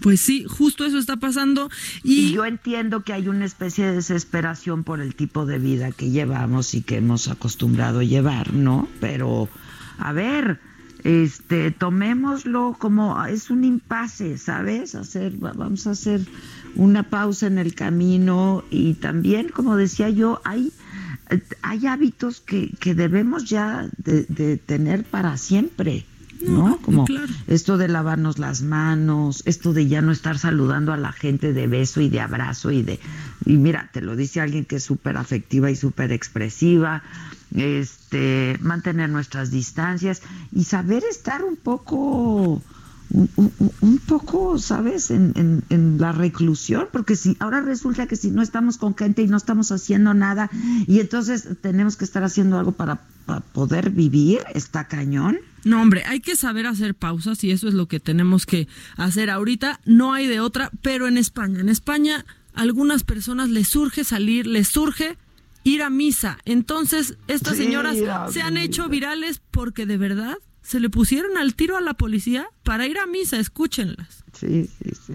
Pues sí, justo eso está pasando. Y... yo entiendo que hay una especie de desesperación por el tipo de vida que llevamos y que hemos acostumbrado a llevar, ¿no? Pero, a ver, este, tomémoslo como es un impasse, ¿sabes? Hacer, vamos a hacer una pausa en el camino y también, como decía yo, hay, hay hábitos que, que debemos ya de, tener para siempre. ¿No? Como esto de lavarnos las manos, esto de ya no estar saludando a la gente de beso y de abrazo y de y mira, te lo dice alguien que es súper afectiva y súper expresiva, este, mantener nuestras distancias y saber estar un poco, un, poco, ¿sabes?, en, en, la reclusión, porque si ahora resulta que si no estamos con gente y no estamos haciendo nada y entonces tenemos que estar haciendo algo para, para poder vivir, está cañón. No, hombre, hay que saber hacer pausas y eso es lo que tenemos que hacer ahorita. No hay de otra, pero en España, en España, a algunas personas les surge salir, les surge ir a misa. Entonces, estas señoras se han hecho virales porque de verdad se le pusieron al tiro a la policía para ir a misa. Escúchenlas. Sí, sí, sí.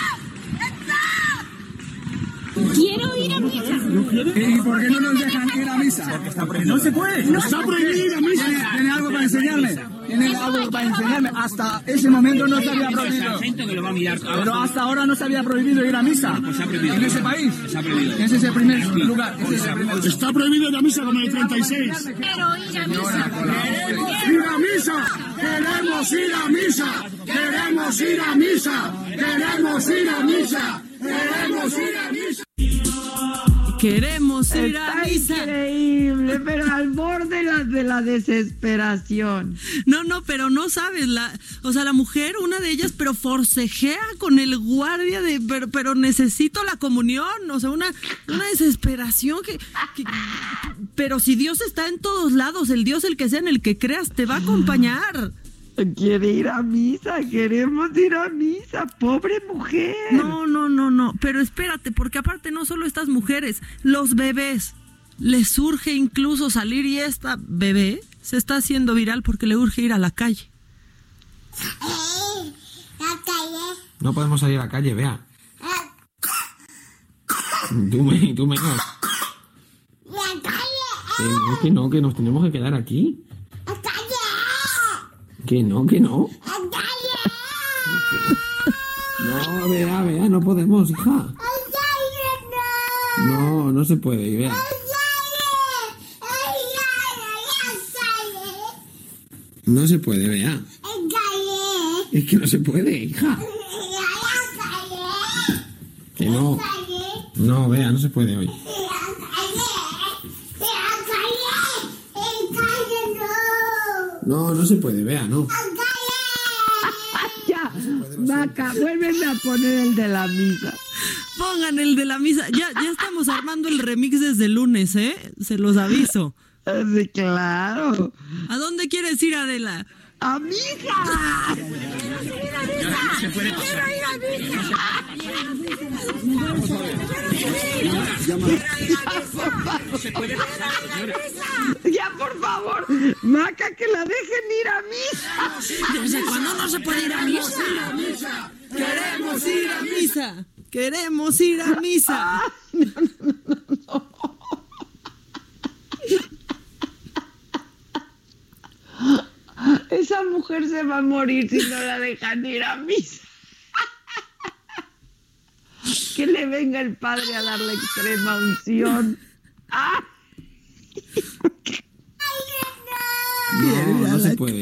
Quiero ir a misa. ¿Y por qué no nos dejan ir a misa? No se puede. No está prohibido ir a misa. ¿Tiene, algo para enseñarle? ¿Tiene algo para enseñarle? Hasta ese momento no se había prohibido. Pero hasta ahora no se había prohibido ir a misa. Pues ¿En ese país? Ese es el primer lugar. Está prohibido ir a misa como el 36. Quiero ir a misa. Ir a misa. Queremos ir a misa. Queremos ir a misa. Queremos ir a misa. Queremos ir a misa. Queremos ir a misa. Increíble, pero al borde de la, de la desesperación. No, no, pero no sabes, la, o sea, la mujer, una de ellas, pero forcejea con el guardia de, pero, pero necesito la comunión, o sea, una, una desesperación que, pero si Dios está en todos lados, el Dios el que sea en el que creas te va a acompañar. Quiere ir a misa, queremos ir a misa, pobre mujer. No, no, no, no, pero espérate, porque aparte no solo estas mujeres, los bebés, les surge incluso salir y esta bebé se está haciendo viral porque le urge ir a la calle. No podemos salir a la calle, vea. Tú me, tú me. La calle. que no, que nos tenemos que quedar aquí. Que no, que no. No, vea, vea, no podemos, hija. No, no se puede, vea. No se puede, vea. Es que no se puede, hija. Que no. No, vea, no se puede hoy. No, no se puede, vea, no. ya, vaca, vuélveme a poner el de la misa. Pongan el de la misa. Ya, ya estamos armando el remix desde el lunes, ¿eh? Se los aviso. Sí, claro. ¿A dónde quieres ir, Adela? ¡A misa! No se puede pasar. Ya, por favor, Maca, que la dejen ir a misa. ¿Desde cuándo no se puede ir a misa? Queremos ir a misa. Queremos ir a misa. Esa mujer se va a morir si no la dejan ir a misa. *laughs* Que le venga el padre a dar la extrema unción. No, no se puede.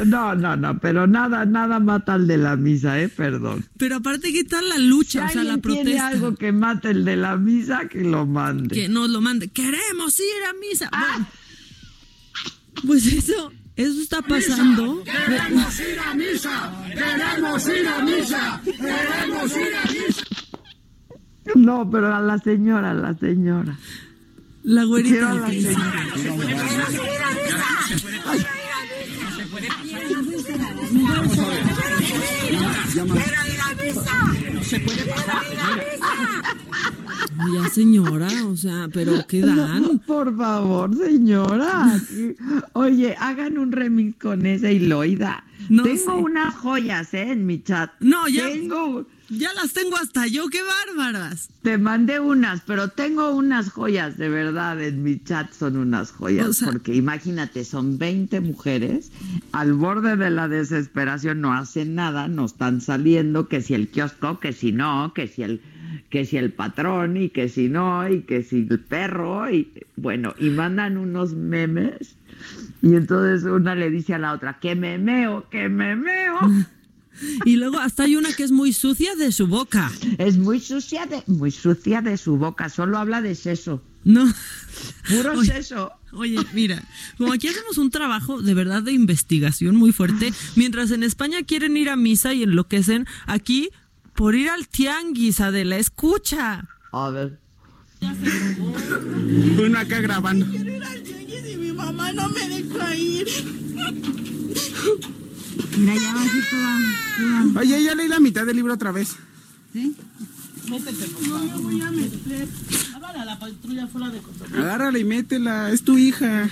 *laughs* No, no, no, pero nada, nada mata al de la misa, eh, perdón. Pero aparte, ¿qué tal la lucha? o sea, la protesta. tiene algo que mate el de la misa, que lo mande. Que nos lo mande. Queremos ir a misa. Bueno, pues eso, eso está pasando. Queremos ir a misa. Queremos ir a misa. Queremos ir a misa. No, pero a la señora, a la señora. La güerita. Quiero a la señora. No se puede pasar. Ya, señora, o sea, pero ¿qué dan? Por favor, señora. Oye, hagan un remix con esa Hiloida. No tengo sé. unas joyas, ¿eh? En mi chat. No, ya, Tengo, ya las tengo hasta yo, qué bárbaras. te mandé unas, pero tengo unas joyas, de verdad, en mi chat son unas joyas. O sea- porque imagínate, son 20 mujeres al borde de la desesperación, no hacen nada, no están saliendo, que si el kiosco, que si no, que si el que si el patrón y que si no y que si el perro y bueno y mandan unos memes y entonces una le dice a la otra que me meo que me meo *laughs* Y luego hasta hay una que es muy sucia de su boca. es muy sucia de muy sucia de su boca solo habla de seso No. puro Oye, seso Oye, mira, como aquí hacemos un trabajo de verdad de investigación muy fuerte, mientras en España quieren ir a misa y enloquecen, aquí por ir al tianguis, Adela, escucha. a ver Uno acá grabando. Y mi mamá no me deja ir. Mira, ya va así toda. Oye, ya leí la mitad del libro otra vez. ¿Sí? Métete, por favor. No me voy a meter. Háblale a la patrulla fuera de control. Agárrala y métela, es tu hija.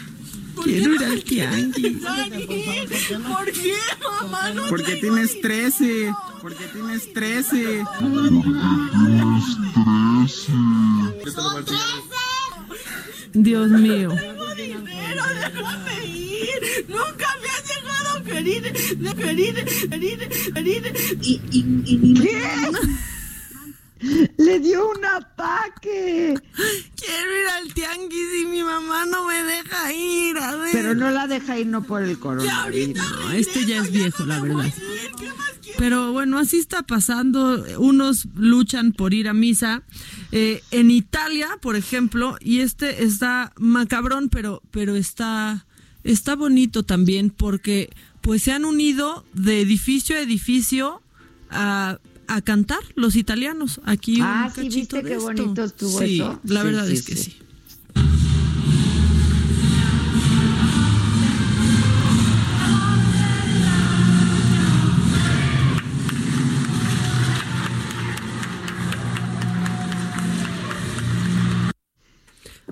Quiero ir al tianguis. ¿por qué, mamá? No Porque tienes 13. Porque tienes 13. Dios mío. dinero, déjame ir. Nunca me has dejado Y, y, y mi mamá. le dio un ataque Quiero ir al tianguis y mi mamá no me deja ir, Adela. pero no la deja ir no por el coronavirus No, este ya es viejo, la verdad. Pero bueno, así está pasando. Unos luchan por ir a misa. Eh, en Italia, por ejemplo, y este está macabrón, pero, pero está, está bonito también porque pues se han unido de edificio a edificio a, a cantar los italianos. Aquí Ah, un sí, cachito ¿viste qué esto. bonito estuvo sí, eso? La Sí, verdad sí, es que sí.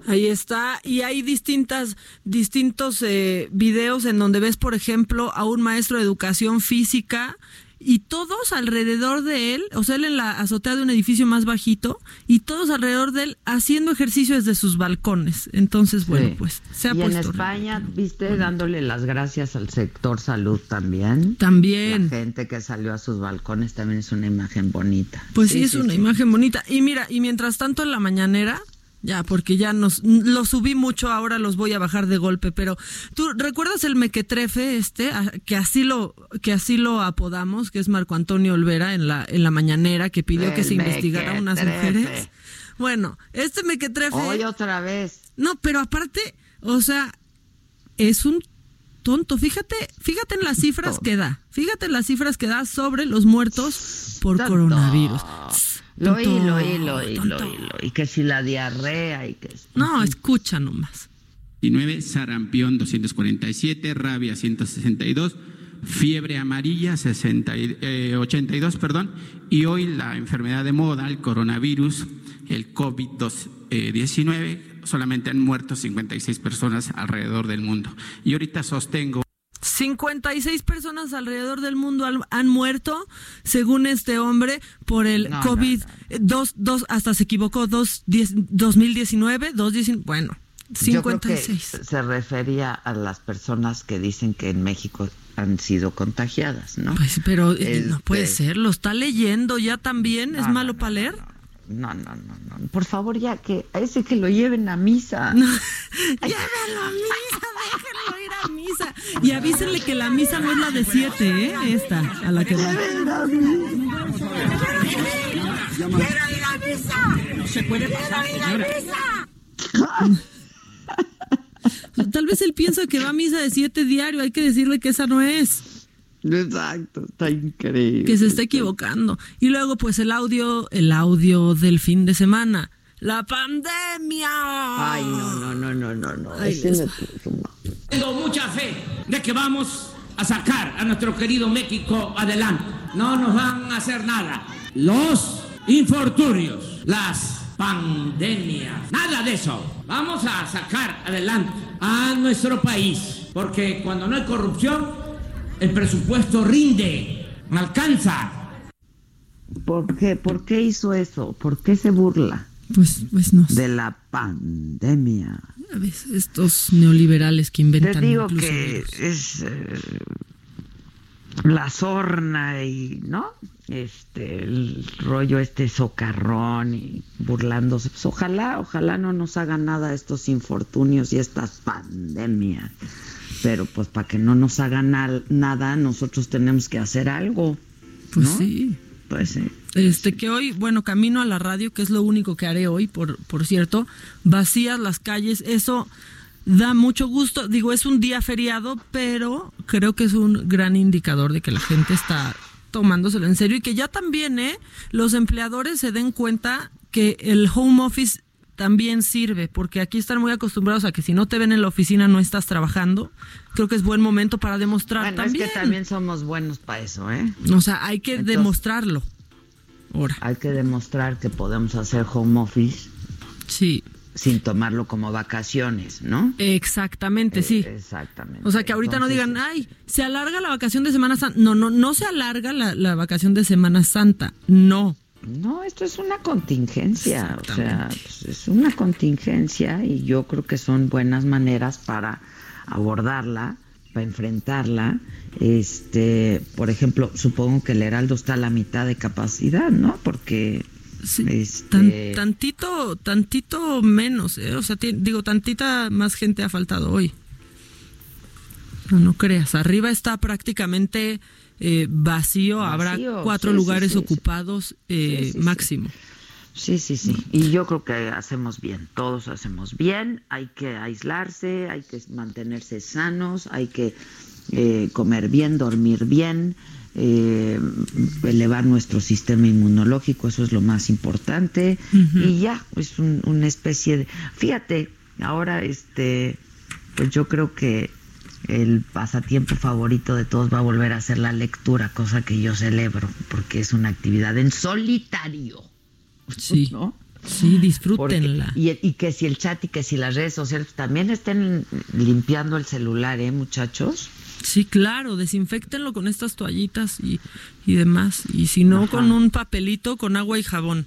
Ahí está, y hay distintas, distintos eh, videos en donde ves, por ejemplo, a un maestro de educación física y todos alrededor de él, o sea, él en la azotea de un edificio más bajito, y todos alrededor de él haciendo ejercicio desde sus balcones. Entonces, bueno, Sí. pues se ha y en. España, viste, dándole las gracias al sector salud también. También. La gente que salió a sus balcones también es una imagen bonita. Pues sí, es una imagen bonita. Y mira, y mientras tanto en la mañanera, ya, porque ya nos lo subí mucho, ahora los voy a bajar de golpe, pero tú recuerdas el mequetrefe este, que así lo, que así lo apodamos, que es Marco Antonio Olvera en la, en la mañanera, que pidió que se investigara a unas mujeres. Bueno, este mequetrefe. Hoy otra vez. No, pero aparte, o sea, es un tonto. Fíjate, fíjate en las cifras que da. Fíjate en las cifras que da sobre los muertos por Tonto. coronavirus. Lo oí, lo oí, lo oí, lo oí, lo oí. Que si la diarrea y que... No, escucha nomás. 19, sarampión 247, rabia 162, fiebre amarilla 60 y- eh, 82, perdón, y hoy la enfermedad de moda, el coronavirus, el COVID-19, solamente han muerto 56 personas alrededor del mundo. Y ahorita sostengo 56 personas alrededor del mundo han, muerto, según este hombre, por el No, no, COVID. eh, Dos, dos, hasta se equivocó, dos, diez- 2019, dos, diecin- bueno, Yo creo que 56. se refería a las personas que dicen que en México han sido contagiadas, ¿no? Pues, pero eh, no Este, puede ser, lo está leyendo ya también, ¿es No, no, malo para leer? No, no, no, no. Por favor, ya que a ese que lo lleven a misa. *laughs* Llévenlo a misa, déjenlo misa. Y avísenle que la misa no es la de siete, ¿eh? Esta, a la que va. ¡Quiero ir a misa! No se puede pasar. Tal vez él piensa que va a misa de siete diario, hay que decirle que esa no es. Exacto, está increíble. Que se está equivocando. Y luego, pues el audio, el audio del fin de semana. La pandemia. Ay, no, no, no, no, no, no. Ahí Ese les no es su- Tengo mucha fe de que vamos a sacar a nuestro querido México adelante. No nos van a hacer nada. Los infortunios, las pandemia. Nada de eso. Vamos a sacar adelante a nuestro país. Porque cuando no hay corrupción, el presupuesto rinde, alcanza. ¿Por qué? ¿Por qué hizo eso? ¿Por qué se burla? Pues, pues no De la pandemia. A veces estos neoliberales que inventan. Te digo que virus. es eh, la sorna y, ¿no? Este, el rollo este socarrón y burlándose. Pues ojalá, ojalá no nos hagan nada estos infortunios y estas pandemias. Pero pues para que no nos hagan nada, nosotros tenemos que hacer algo. Pues ¿no? sí. Pues sí. Este que hoy, bueno, camino a la radio, que es lo único que haré hoy, por, por cierto, vacías las calles, eso da mucho gusto. Digo, es un día feriado, pero creo que es un gran indicador de que la gente está tomándoselo en serio y que ya también, ¿eh? Los empleadores se den cuenta que el home office también sirve, porque aquí están muy acostumbrados a que si no te ven en la oficina no estás trabajando. Creo que es buen momento para demostrar Bueno, también. es que también somos buenos para eso, ¿eh? O sea, hay que Entonces- demostrarlo. Hay que demostrar que podemos hacer home office. Sí. Sin tomarlo como vacaciones, ¿no? Exactamente, sí. Exactamente. O sea, que ahorita no digan, ay, se alarga la vacación de Semana Santa. No, no, no se alarga la, la vacación de Semana Santa. No. No, esto es una contingencia, o sea, pues, es una contingencia y yo creo que son buenas maneras para abordarla, para enfrentarla. Este, por ejemplo, supongo que el Heraldo está a la mitad de capacidad, ¿no? Porque este, Tan- tantito, tantito menos, ¿eh? O sea, digo, tantita más gente ha faltado hoy. No, no creas. Arriba está prácticamente eh, vacío. Habrá cuatro sí, sí, lugares sí, sí. ocupados eh, Sí, sí, sí. máximo. Sí, sí, sí. Y yo creo que hacemos bien, todos hacemos bien, hay que aislarse, hay que mantenerse sanos, hay que eh, comer bien, dormir bien, eh, elevar nuestro sistema inmunológico, eso es lo más importante. Y ya, es un- una especie de... Fíjate, ahora este, pues yo creo que el pasatiempo favorito de todos va a volver a ser la lectura, cosa que yo celebro, porque es una actividad en solitario. Sí. *laughs* ¿no? Sí, disfrútenla. Porque- y, y que si el chat y que si las redes sociales también estén limpiando el celular, ¿eh, muchachos? Sí, claro, desinfectenlo con estas toallitas y, y demás. Y si no, Ajá. con un papelito con agua y jabón.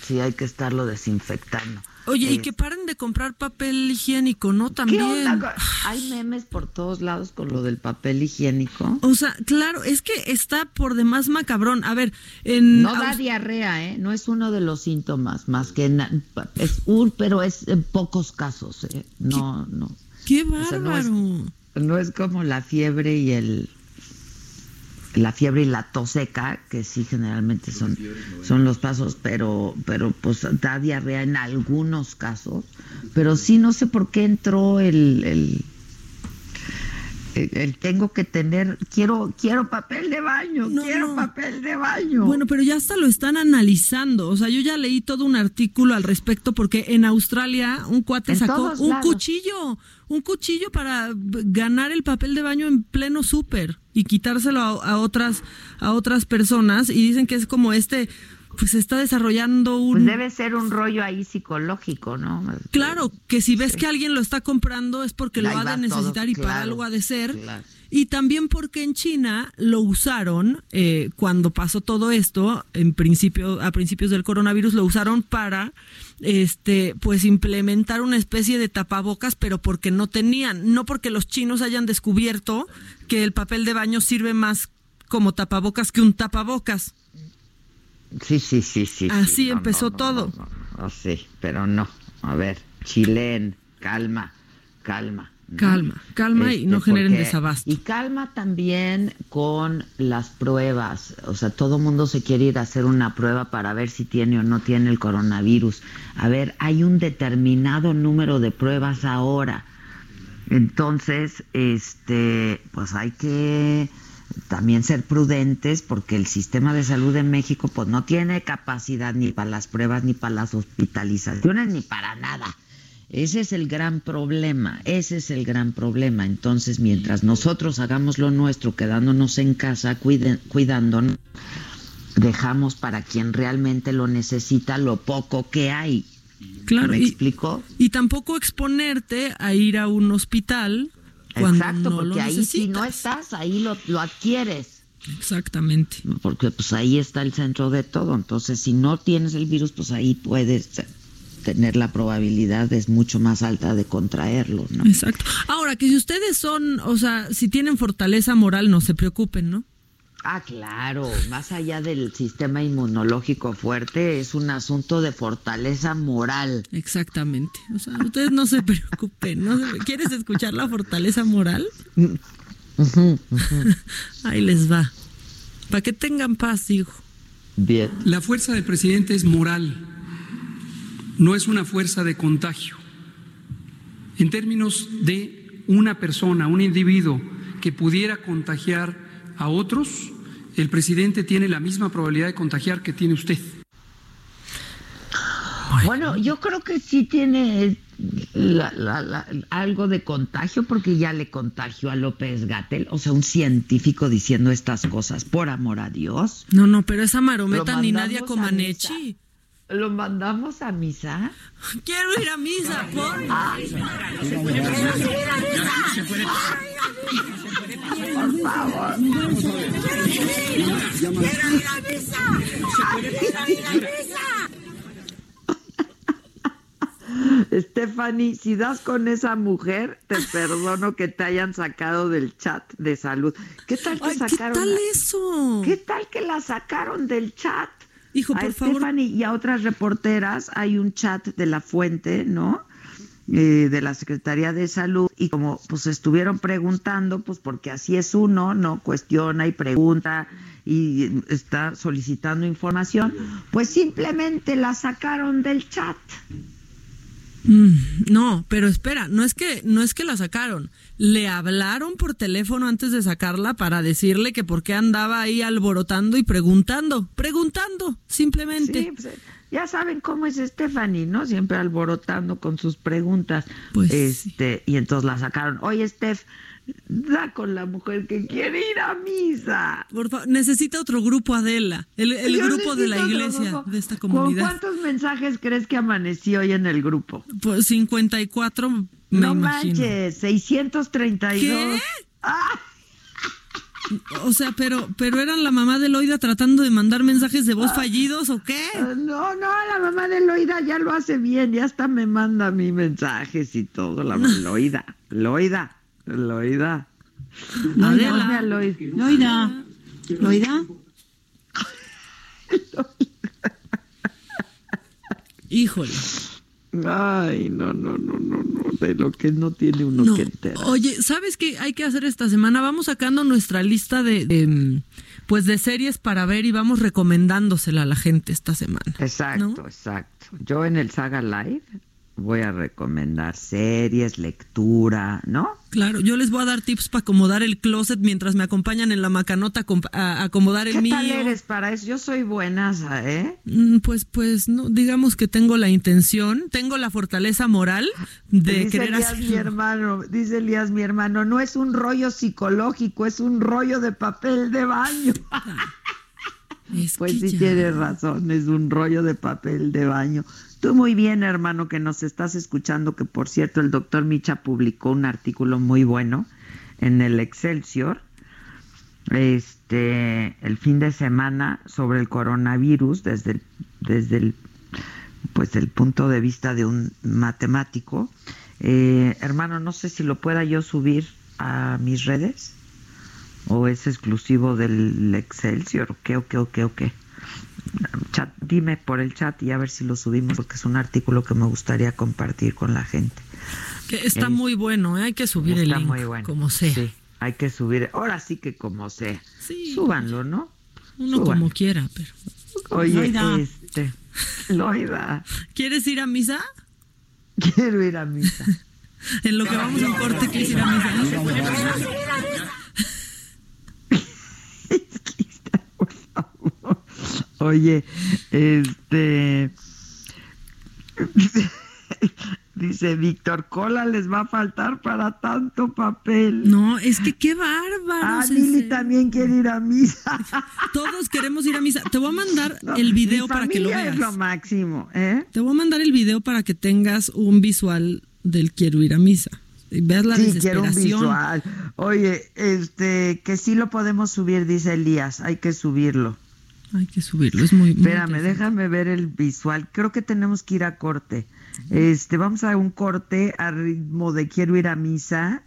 Sí, hay que estarlo desinfectando. Oye, y que paren de comprar papel higiénico, ¿no? ¿Qué También. onda? Hay memes por todos lados con lo del papel higiénico. O sea, claro, es que está por demás macabrón. A ver, en. No da diarrea, ¿eh? No es uno de los síntomas, más que es un, pero es en pocos casos, ¿eh? No, no. ¡Qué O sea, no es- bárbaro! No es como la fiebre y el la fiebre y la tos seca, que sí generalmente son, son los pasos, pero, pero pues da diarrea en algunos casos. Pero sí no sé por qué entró el, el, el- el tengo que tener, quiero, quiero papel de baño, quiero papel de baño. Bueno, pero ya hasta lo están analizando. O sea, yo ya leí todo un artículo al respecto porque en Australia un cuate En sacó un lados. cuchillo, un cuchillo para ganar el papel de baño en pleno súper y quitárselo a, a otras a otras personas y dicen que es como este pues se está desarrollando un Pues debe ser un rollo ahí psicológico, ¿no? Claro, que si ves que alguien lo está comprando es porque lo ha de necesitar todo, y para algo ha de ser. claro. Y también porque en China lo usaron eh, cuando pasó todo esto, en principio a principios del coronavirus lo usaron para este pues implementar una especie de tapabocas, pero porque no tenían, no porque los chinos hayan descubierto que el papel de baño sirve más como tapabocas que un tapabocas. Sí, sí, sí, sí. Así sí, no, empezó no, no, todo. sí, pero no. A ver, Chilén, calma, calma. Calma, calma y no generen porque- desabasto. Y calma también con las pruebas. O sea, todo mundo se quiere ir a hacer una prueba para ver si tiene o no tiene el coronavirus. A ver, hay un determinado número de pruebas ahora. Entonces, este, pues hay que también ser prudentes porque el sistema de salud de México pues no tiene capacidad ni para las pruebas ni para las hospitalizaciones ni para nada. Ese es el gran problema, ese es el gran problema. Entonces, mientras nosotros hagamos lo nuestro, quedándonos en casa, cuiden- cuidándonos, dejamos para quien realmente lo necesita lo poco que hay. Claro, ¿Me y tampoco exponerte a ir a un hospital cuando Exacto, no porque ahí si no estás, ahí lo, lo adquieres. Exactamente. Porque pues ahí está el centro de todo. Entonces, si no tienes el virus, pues ahí puedes tener la probabilidad es mucho más alta de contraerlo, ¿no? Exacto. Ahora, que si ustedes son, o sea, si tienen fortaleza moral, no se preocupen, ¿no? Ah, claro, más allá del sistema inmunológico fuerte, es un asunto de fortaleza moral. Exactamente. O sea, ustedes no se *laughs* preocupen. ¿no? ¿Quieres escuchar la fortaleza moral? *laughs* Ahí les va. Para que tengan paz, hijo. Bien. La fuerza del presidente es moral, no es una fuerza de contagio. En términos de una persona, un individuo que pudiera contagiar a otros, el presidente tiene la misma probabilidad de contagiar que tiene usted. Bueno, yo creo que sí tiene la- la- la- algo de contagio porque ya le contagió a López Gatel, o sea, un científico diciendo estas cosas, por amor a Dios. No, no, pero esa marometa ni Nadia a Comaneci. ¿Lo mandamos a misa? Quiero ir a misa, por. Por favor. Stephanie, si das con esa mujer, te perdono que te hayan sacado del chat de salud. ¿Qué tal que Ay, ¿qué sacaron? tal la- eso? ¿Qué tal que la sacaron del chat? Hijo, a por favor. Stephanie y a otras reporteras hay un chat de la fuente, ¿no? Eh, de la Secretaría de Salud y como pues estuvieron preguntando, pues porque así es uno, no cuestiona y pregunta y está solicitando información, pues simplemente la sacaron del chat. Mm, no, pero espera, no es que no es que la sacaron. Le hablaron por teléfono antes de sacarla para decirle que por qué andaba ahí alborotando y preguntando, preguntando, simplemente. Sí, pues, ya saben cómo es Stephanie, ¿no? Siempre alborotando con sus preguntas. Pues este, y entonces la sacaron. Oye, Steph, da con la mujer que quiere ir a misa. Por favor, necesita otro grupo Adela, el, grupo de la iglesia de esta ¿Con comunidad. cuántos mensajes crees que amaneció hoy en el grupo? Pues 54 me no imagino. manches, 632. ¿Qué? Ah, O sea, pero pero eran la mamá de Loida tratando de mandar mensajes de voz fallidos o qué? no, no, la mamá de Loida ya lo hace bien, ya hasta me manda a mí mensajes y todo. La *laughs* Loida, Loida, Loida. Loida. Loida. Loida. Híjole. Ay, no, no, no, no, no, de lo que no tiene uno No. que enterar. Oye, ¿sabes qué hay que hacer esta semana? Vamos sacando nuestra lista de, de, mm, pues de series para ver y vamos recomendándosela a la gente esta semana. Exacto, exacto. Yo en el Saga Live voy a recomendar series, lectura, ¿no? Claro, yo les voy a dar tips para acomodar el closet mientras me acompañan en la macanota a acomodar el ¿Qué mío. tal eres para eso? Yo soy buena, ¿eh? Mm, Pues, pues, no, digamos que tengo la intención, tengo la fortaleza moral de dice querer Elías, mi hermano, dice Elías, mi hermano, no es un rollo psicológico, es un rollo de papel de baño. pues sí tienes razón, es un rollo de papel de baño. Tú muy bien, hermano, que nos estás escuchando, que por cierto el doctor Micha publicó un artículo muy bueno en el Excelsior, este, el fin de semana sobre el coronavirus desde el, desde el, pues punto de vista de un matemático. Eh, hermano, no sé si lo pueda yo subir a mis redes o es exclusivo del Excelsior qué, o qué, o qué, o qué. Chat, dime por el chat y a ver si lo subimos porque es un artículo que me gustaría compartir con la gente. Que está Eh, muy bueno, ¿eh? hay que subir el Está link, muy bueno. como sea. Sí, hay que subir. Ahora sí que como sea. Sí. Súbanlo, ¿no? Uno Súbanlo. como quiera, pero. Oye, Loida. este. Loida. *laughs* ¿Quieres ir a misa? Quiero ir a misa. *laughs* En lo que vamos en corte, ¿quieres ir a misa? Oye, este. *laughs* Dice Víctor, cola les va a faltar para tanto papel. No, es que qué bárbaro. Ah, Lili también quiere ir a misa. *laughs* Todos queremos ir a misa. Te voy a mandar el video para que lo veas. es lo máximo, ¿eh? Te voy a mandar el video para que tengas un visual del quiero ir a misa. Y veas la sí, desesperación. Quiero un visual. Oye, este, que sí lo podemos subir, dice Elías. Hay que subirlo. Hay que subirlo, es muy. muy Espérame, déjame ver el visual. Creo que tenemos que ir a corte. Este, vamos a un corte a ritmo de quiero ir a misa.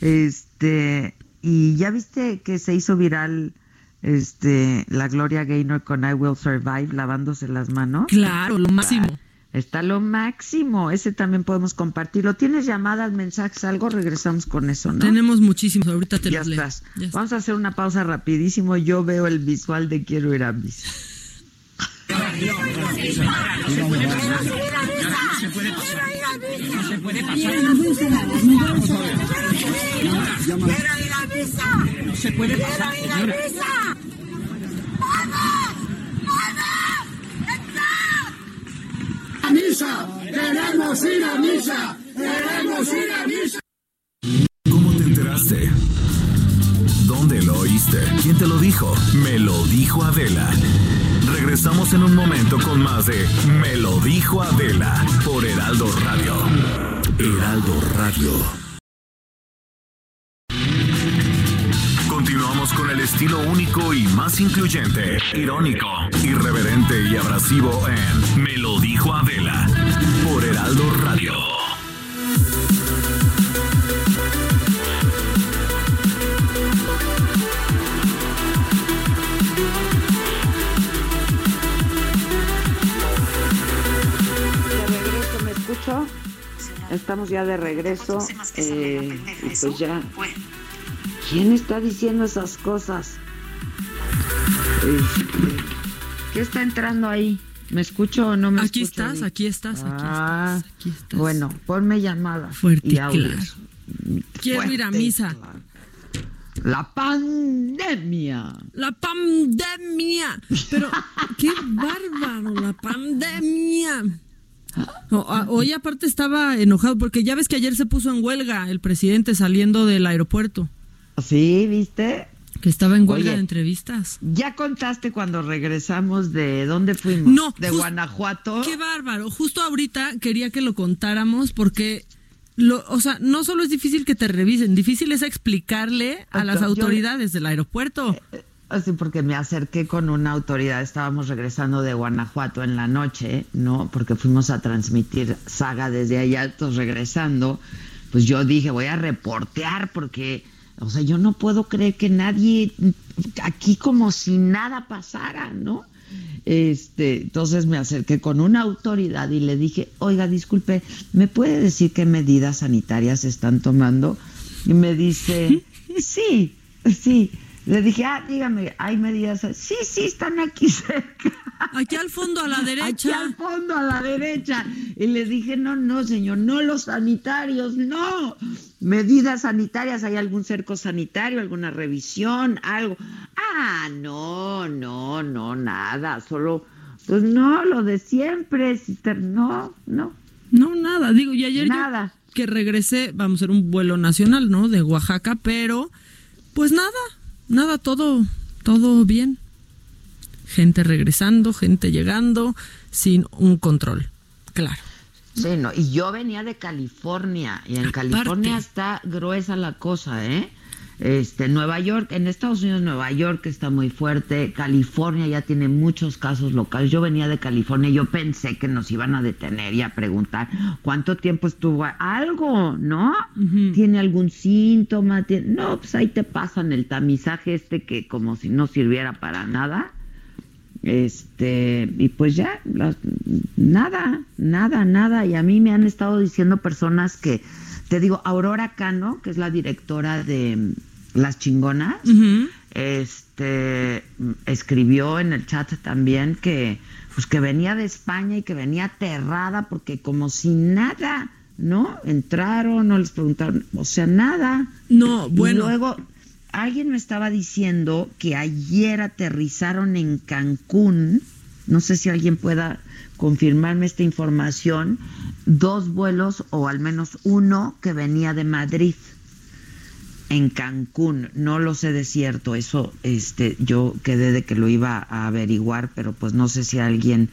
Este, y ya viste que se hizo viral este la Gloria Gaynor con I Will Survive lavándose las manos. Claro, lo máximo. Está lo máximo. Ese también podemos compartirlo. ¿Tienes llamadas, mensajes, algo? Regresamos con eso, ¿no? Tenemos muchísimos. Ahorita te ya los leo. estás. Ya Vamos a hacer una pausa rapidísimo. Yo veo el visual de quiero ir a misa. No se puede pasar. ¡A misa! ¡Queremos ir a misa! ¡Queremos ir a misa! ¿Cómo te enteraste? ¿Dónde lo oíste? ¿Quién te lo dijo? Me lo dijo Adela. Regresamos en un momento con más de Me lo dijo Adela por Heraldo Radio. Heraldo Radio. Con el estilo único y más incluyente, irónico, irreverente y abrasivo en Me lo dijo Adela por Heraldo Radio. De regreso, ¿me escucho? Estamos ya de regreso. Eh, y pues ya. ¿Quién está diciendo esas cosas? Este, ¿Qué está entrando ahí? ¿Me escucho o no me Aquí escucho? estás, aquí estás, aquí Ah, estás, aquí estás. Bueno, ponme llamada. Fuerte y audios. claro. Quiero ir a misa. La pandemia. La pandemia. Pero qué bárbaro, la pandemia. Hoy aparte estaba enojado porque ya ves que ayer se puso en huelga el presidente saliendo del aeropuerto. Sí, ¿viste? Que estaba en huelga Oye, de entrevistas. ¿Ya contaste cuando regresamos de dónde fuimos? No, De just- Guanajuato. Qué bárbaro. Justo ahorita quería que lo contáramos porque, lo, o sea, no solo es difícil que te revisen, difícil es explicarle a las autoridades del aeropuerto. Así porque me acerqué con una autoridad, estábamos regresando de Guanajuato en la noche, ¿no? Porque fuimos a transmitir saga desde allá, entonces regresando, pues yo dije, voy a reportear porque, o sea, yo no puedo creer que nadie, aquí como si nada pasara, ¿no? Este, entonces me acerqué con una autoridad y le dije, oiga, disculpe, ¿me puede decir qué medidas sanitarias están tomando? Y me dice, *laughs* sí, sí. Le dije, ah, dígame, ¿hay medidas? Sí, sí, están aquí *laughs* cerca. Aquí al fondo a la Aquí derecha. al fondo a la derecha. Y le dije, no, no, señor, no los sanitarios, no. Medidas sanitarias, ¿hay algún cerco sanitario, alguna revisión, algo? Ah, no, no, no, nada, solo, pues no, lo de siempre, sister, no, no. No, nada. Digo, y ayer yo Nada. que regresé, vamos a hacer un vuelo nacional, ¿no? De Oaxaca, pero pues nada, nada, todo, todo bien. Gente regresando, gente llegando, sin un control. Claro. Sí, no, y yo venía de California, y en California está gruesa la cosa, ¿eh? Este, Nueva York, en Estados Unidos, Nueva York está muy fuerte, California ya tiene muchos casos locales. Yo venía de California, yo pensé que nos iban a detener y a preguntar cuánto tiempo estuvo algo, ¿no? ¿Tiene algún síntoma? ¿Tiene- No, pues ahí te pasan el tamizaje este que como si no sirviera para nada. Este, y pues ya, nada, nada, nada. Y a mí me han estado diciendo personas que, te digo, Aurora Cano, que es la directora de Las Chingonas, este, escribió en el chat también que, pues que venía de España y que venía aterrada porque como si nada, ¿no? Entraron, no les preguntaron, o sea, nada. No, Y bueno. luego alguien me estaba diciendo que ayer aterrizaron en Cancún. No sé si alguien pueda confirmarme esta información, dos vuelos o al menos uno que venía de Madrid en Cancún, no lo sé de cierto, eso este yo quedé de que lo iba a averiguar, pero pues no sé si alguien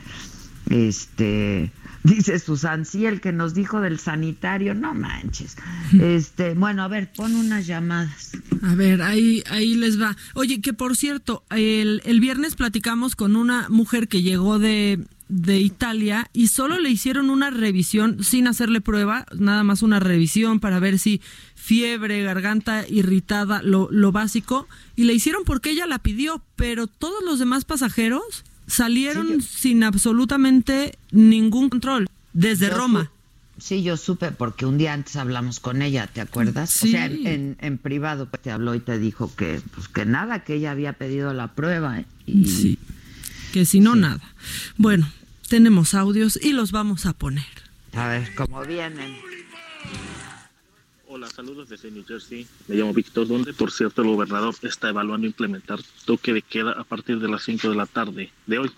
este dice Susan, sí, el que nos dijo del sanitario, no manches. Este, bueno, a ver, pon unas llamadas. A ver, ahí, ahí les va. Oye, que por cierto, el, el viernes platicamos con una mujer que llegó de, de Italia y solo le hicieron una revisión sin hacerle prueba, nada más una revisión para ver si fiebre, garganta irritada, lo, lo básico, y le hicieron porque ella la pidió, pero todos los demás pasajeros salieron sin absolutamente ningún control desde Yo Roma. Sí, yo supe porque un día antes hablamos con ella, ¿te acuerdas? Sí. O sea, en, en- en privado pues, te habló y te dijo que pues que nada, que ella había pedido la prueba. ¿eh? Y, Sí, que si no, nada. Bueno, tenemos audios y los vamos a poner. A ver, ¿cómo vienen? Hola, saludos desde New Jersey. Me llamo Víctor, donde por cierto el gobernador está evaluando implementar toque de queda a partir de las 5 de la tarde de hoy.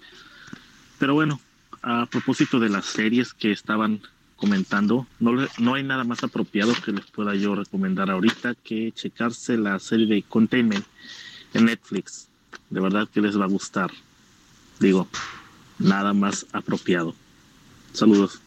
Pero bueno, a propósito de las series que estaban comentando, no, le- no hay nada más apropiado que les pueda yo recomendar ahorita que checarse la serie de Containment en Netflix. De verdad que les va a gustar. Digo, nada más apropiado. Saludos.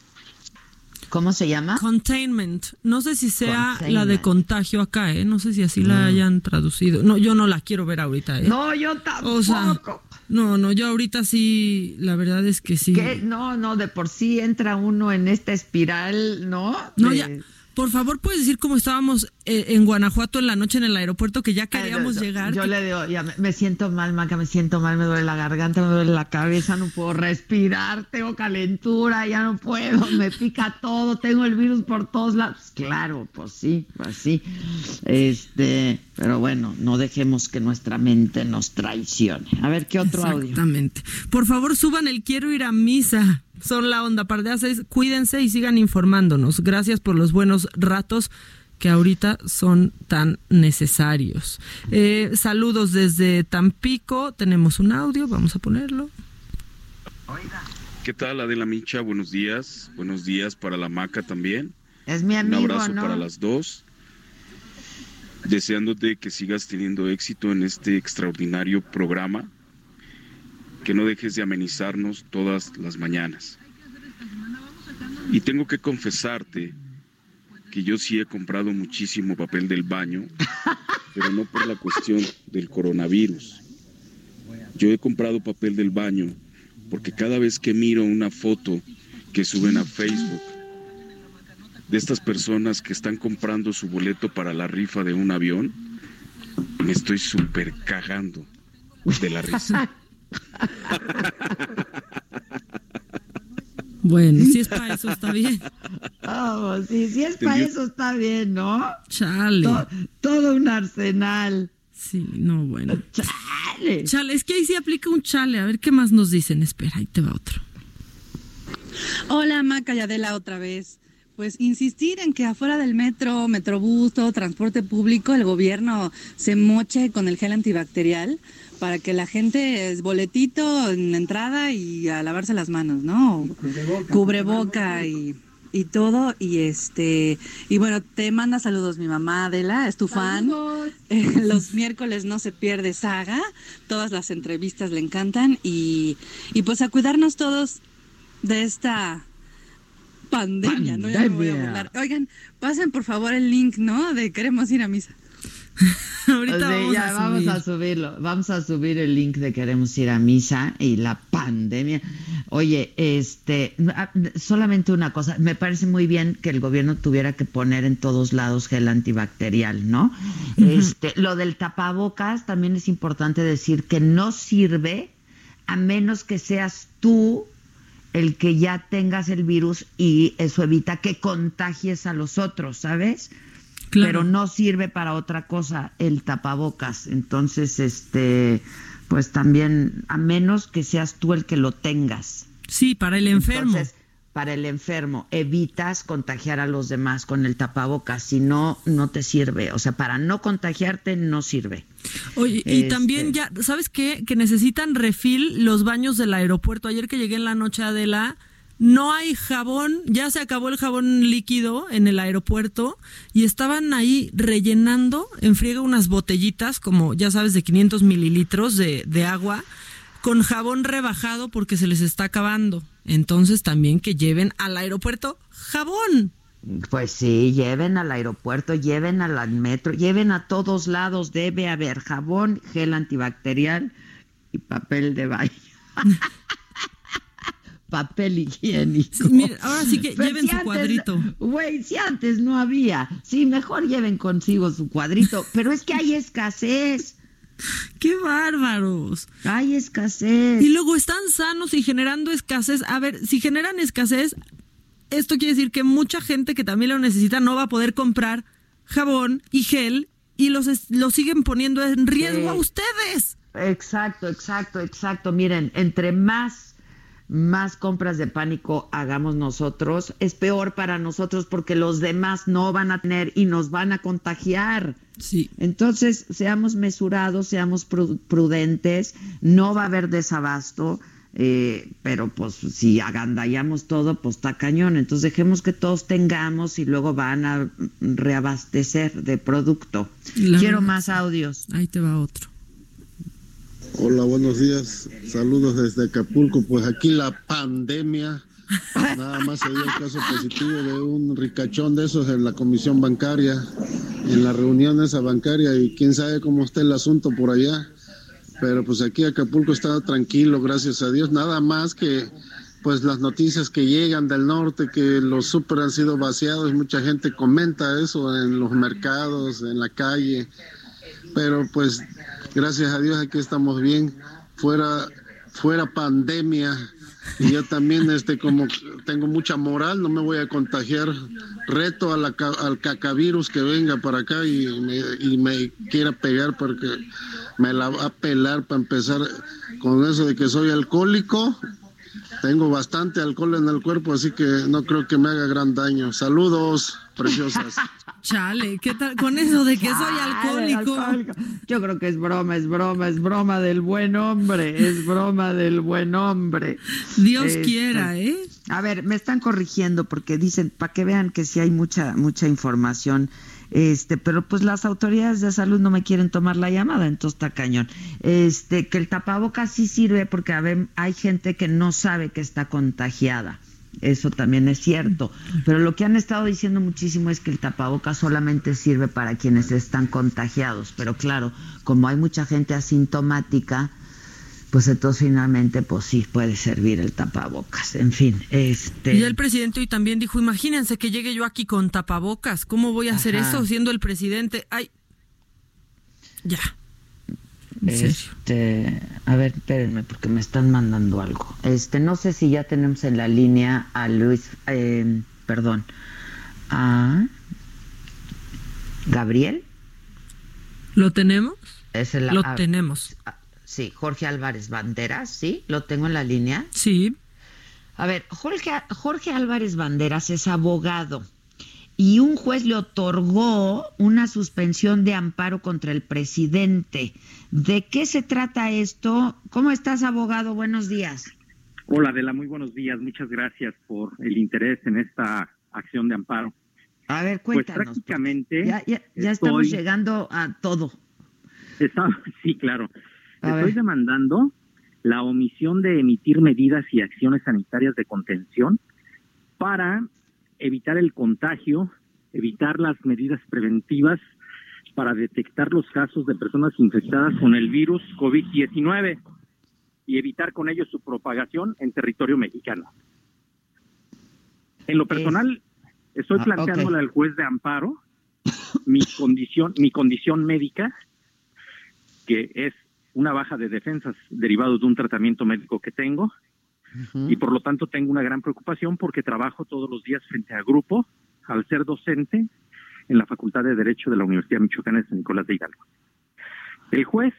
¿Cómo se llama? Containment. No sé si sea la de contagio acá, ¿eh? No sé si así la hayan traducido. No, yo no la quiero ver ahorita, ¿eh? No, yo tampoco. O sea, no, no, yo ahorita sí, la verdad es que sí. ¿Qué? No, no, de por sí entra uno en esta espiral, ¿no? No, De- ya. Por favor, puedes decir cómo estábamos eh, en Guanajuato en la noche en el aeropuerto que ya queríamos Ay, llegar. Yo que- le digo, ya me, me siento mal, Maca, me siento mal, me duele la garganta, me duele la cabeza, no puedo respirar, tengo calentura, ya no puedo, *laughs* me pica todo, tengo el virus por todos lados. Claro, pues sí, pues sí. Este, pero bueno, no dejemos que nuestra mente nos traicione. A ver, ¿qué otro audio? Exactamente. Por favor, suban el quiero ir a misa. Son la onda. Pardea 6. Cuídense y sigan informándonos. Gracias por los buenos ratos que ahorita son tan necesarios. Eh, saludos desde Tampico. Tenemos un audio. Vamos a ponerlo. ¿Qué tal, Adela Micha? Buenos días. Buenos días para la Maca también. Es mi amigo, Un abrazo ¿no? para las dos. Deseándote que sigas teniendo éxito en este extraordinario programa. Que no dejes de amenizarnos todas las mañanas. Y tengo que confesarte que yo sí he comprado muchísimo papel del baño, *laughs* pero no por la cuestión del coronavirus. Yo he comprado papel del baño porque cada vez que miro una foto que suben a Facebook de estas personas que están comprando su boleto para la rifa de un avión, me estoy súper cagando de la risa. *laughs* *laughs* Bueno, si es para eso, está bien. Vamos, sí, si es para eso está bien, ¿no? Chale. To- todo un arsenal. Sí, no, bueno. Chale. Chale, es que ahí sí aplica un chale. A ver qué más nos dicen. Espera, ahí te va otro. Hola, Maca y Adela otra vez. Pues insistir en que afuera del metro, metrobús, todo transporte público, el gobierno se moche con el gel antibacterial para que la gente es boletito en la entrada y a lavarse las manos, ¿no? Cubreboca y, y todo. Y este, y bueno, te manda saludos mi mamá Adela, es tu fan. Eh, los miércoles no se pierde saga, todas las entrevistas le encantan y, y pues a cuidarnos todos de esta pandemia, ¿no? Ya me voy a Pandemia. burlar. Oigan, pasen por favor el link, ¿no? De queremos ir a misa. *laughs* Ahorita O sea, vamos, ya a vamos a subirlo. Vamos a subir el link de queremos ir a misa y la pandemia. Oye, este, ah, solamente una cosa. Me parece muy bien que el gobierno tuviera que poner en todos lados gel antibacterial, ¿no? Este, lo del tapabocas también es importante decir que no sirve a menos que seas tú el que ya tengas el virus y eso evita que contagies a los otros, ¿sabes? Pero no sirve para otra cosa el tapabocas. Entonces, este, pues también, a menos que seas tú el que lo tengas. Sí, para el enfermo. Entonces, para el enfermo, evitas contagiar a los demás con el tapabocas, si no, no te sirve. O sea, para no contagiarte no sirve. Oye, y Este- también ya, ¿sabes qué? Que necesitan refil los baños del aeropuerto. Ayer que llegué en la noche Adela, no hay jabón, ya se acabó el jabón líquido en el aeropuerto y estaban ahí rellenando en friega unas botellitas, como ya sabes, de 500 mililitros de, de agua, con jabón rebajado porque se les está acabando. Entonces también que lleven al aeropuerto jabón. Pues sí, lleven al aeropuerto, lleven al metro, lleven a todos lados, debe haber jabón, gel antibacterial y papel de baño. *laughs* papel higiénico. mira, ahora sí que Pero lleven si su antes- cuadrito. Güey, si antes no había. Sí, mejor lleven consigo su cuadrito. Pero es que hay escasez. ¡Qué bárbaros! Hay escasez. Y luego están sanos y generando escasez. A ver, si generan escasez, esto quiere decir que mucha gente que también lo necesita no va a poder comprar jabón y gel y los, los siguen poniendo en riesgo Sí. a ustedes. Exacto, exacto, exacto. Miren, entre más más compras de pánico hagamos nosotros, es peor para nosotros porque los demás no van a tener y nos van a contagiar. Sí. Entonces, seamos mesurados, seamos pru- prudentes, no va a haber desabasto, eh, pero pues si agandallamos todo, pues está cañón. Entonces, dejemos que todos tengamos y luego van a reabastecer de producto. La Quiero más audios. Ahí te va otro. Hola, buenos días. Saludos desde Acapulco. Pues aquí la pandemia. Nada más se dio el caso positivo de un ricachón de esos en la comisión bancaria, en la reunión esa bancaria y quién sabe cómo está el asunto por allá. Pero pues aquí Acapulco está tranquilo, gracias a Dios. Nada más que pues las noticias que llegan del norte, que los súper han sido vaciados, mucha gente comenta eso en los mercados, en la calle pero pues gracias a Dios aquí estamos bien. Fuera fuera pandemia. Y yo también este como tengo mucha moral no me voy a contagiar. Reto a la al cacavirus que venga para acá y me, y me quiera pegar porque me la va a pelar para empezar con eso de que soy alcohólico tengo bastante alcohol en el cuerpo así que no creo que me haga gran daño saludos preciosas *laughs* Chale, ¿qué tal con eso de que soy alcohólico. Yo creo que es broma, es broma, es broma del buen hombre, es broma del buen hombre. Dios Este, quiera, ¿eh? A ver, me están corrigiendo porque dicen, para que vean que sí hay mucha, mucha información, este, pero pues las autoridades de salud no me quieren tomar la llamada, entonces está cañón. Este, que el tapabocas sí sirve porque hay gente que no sabe que está contagiada. Eso también es cierto. Pero lo que han estado diciendo muchísimo es que el tapabocas solamente sirve para quienes están contagiados. Pero claro, como hay mucha gente asintomática, pues entonces finalmente, pues sí, puede servir el tapabocas. En fin, este... Y el presidente hoy también dijo, imagínense que llegue yo aquí con tapabocas, ¿cómo voy a hacer eso siendo el presidente? Ay, ya. Este, a ver, espérenme, porque me están mandando algo. Este, no sé si ya tenemos en la línea a Luis, eh, perdón, a Gabriel. ¿Lo tenemos? Es el- Lo tenemos. Sí, Jorge Álvarez Banderas, ¿sí? ¿Lo tengo en la línea? Sí. A ver, Jorge, Jorge Álvarez Banderas es abogado y un juez le otorgó una suspensión de amparo contra el presidente. ¿De qué se trata esto? ¿Cómo estás, abogado? Buenos días. Hola, Adela, muy buenos días. Muchas gracias por el interés en esta acción de amparo. A ver, Pues cuéntanos. prácticamente. ya ya, ya estoy- estamos llegando a todo. está- *laughs* sí, claro. A Estoy ver. demandando la omisión de emitir medidas y acciones sanitarias de contención para evitar el contagio, evitar las medidas preventivas para detectar los casos de personas infectadas con el virus COVID-19 y evitar con ello su propagación en territorio mexicano. En lo personal, estoy Ah, planteándole al juez de amparo mi condición, mi condición médica, que es una baja de defensas derivado de un tratamiento médico que tengo, y por lo tanto tengo una gran preocupación porque trabajo todos los días frente a grupo al ser docente en la Facultad de Derecho de la Universidad Michoacana de San Nicolás de Hidalgo. El juez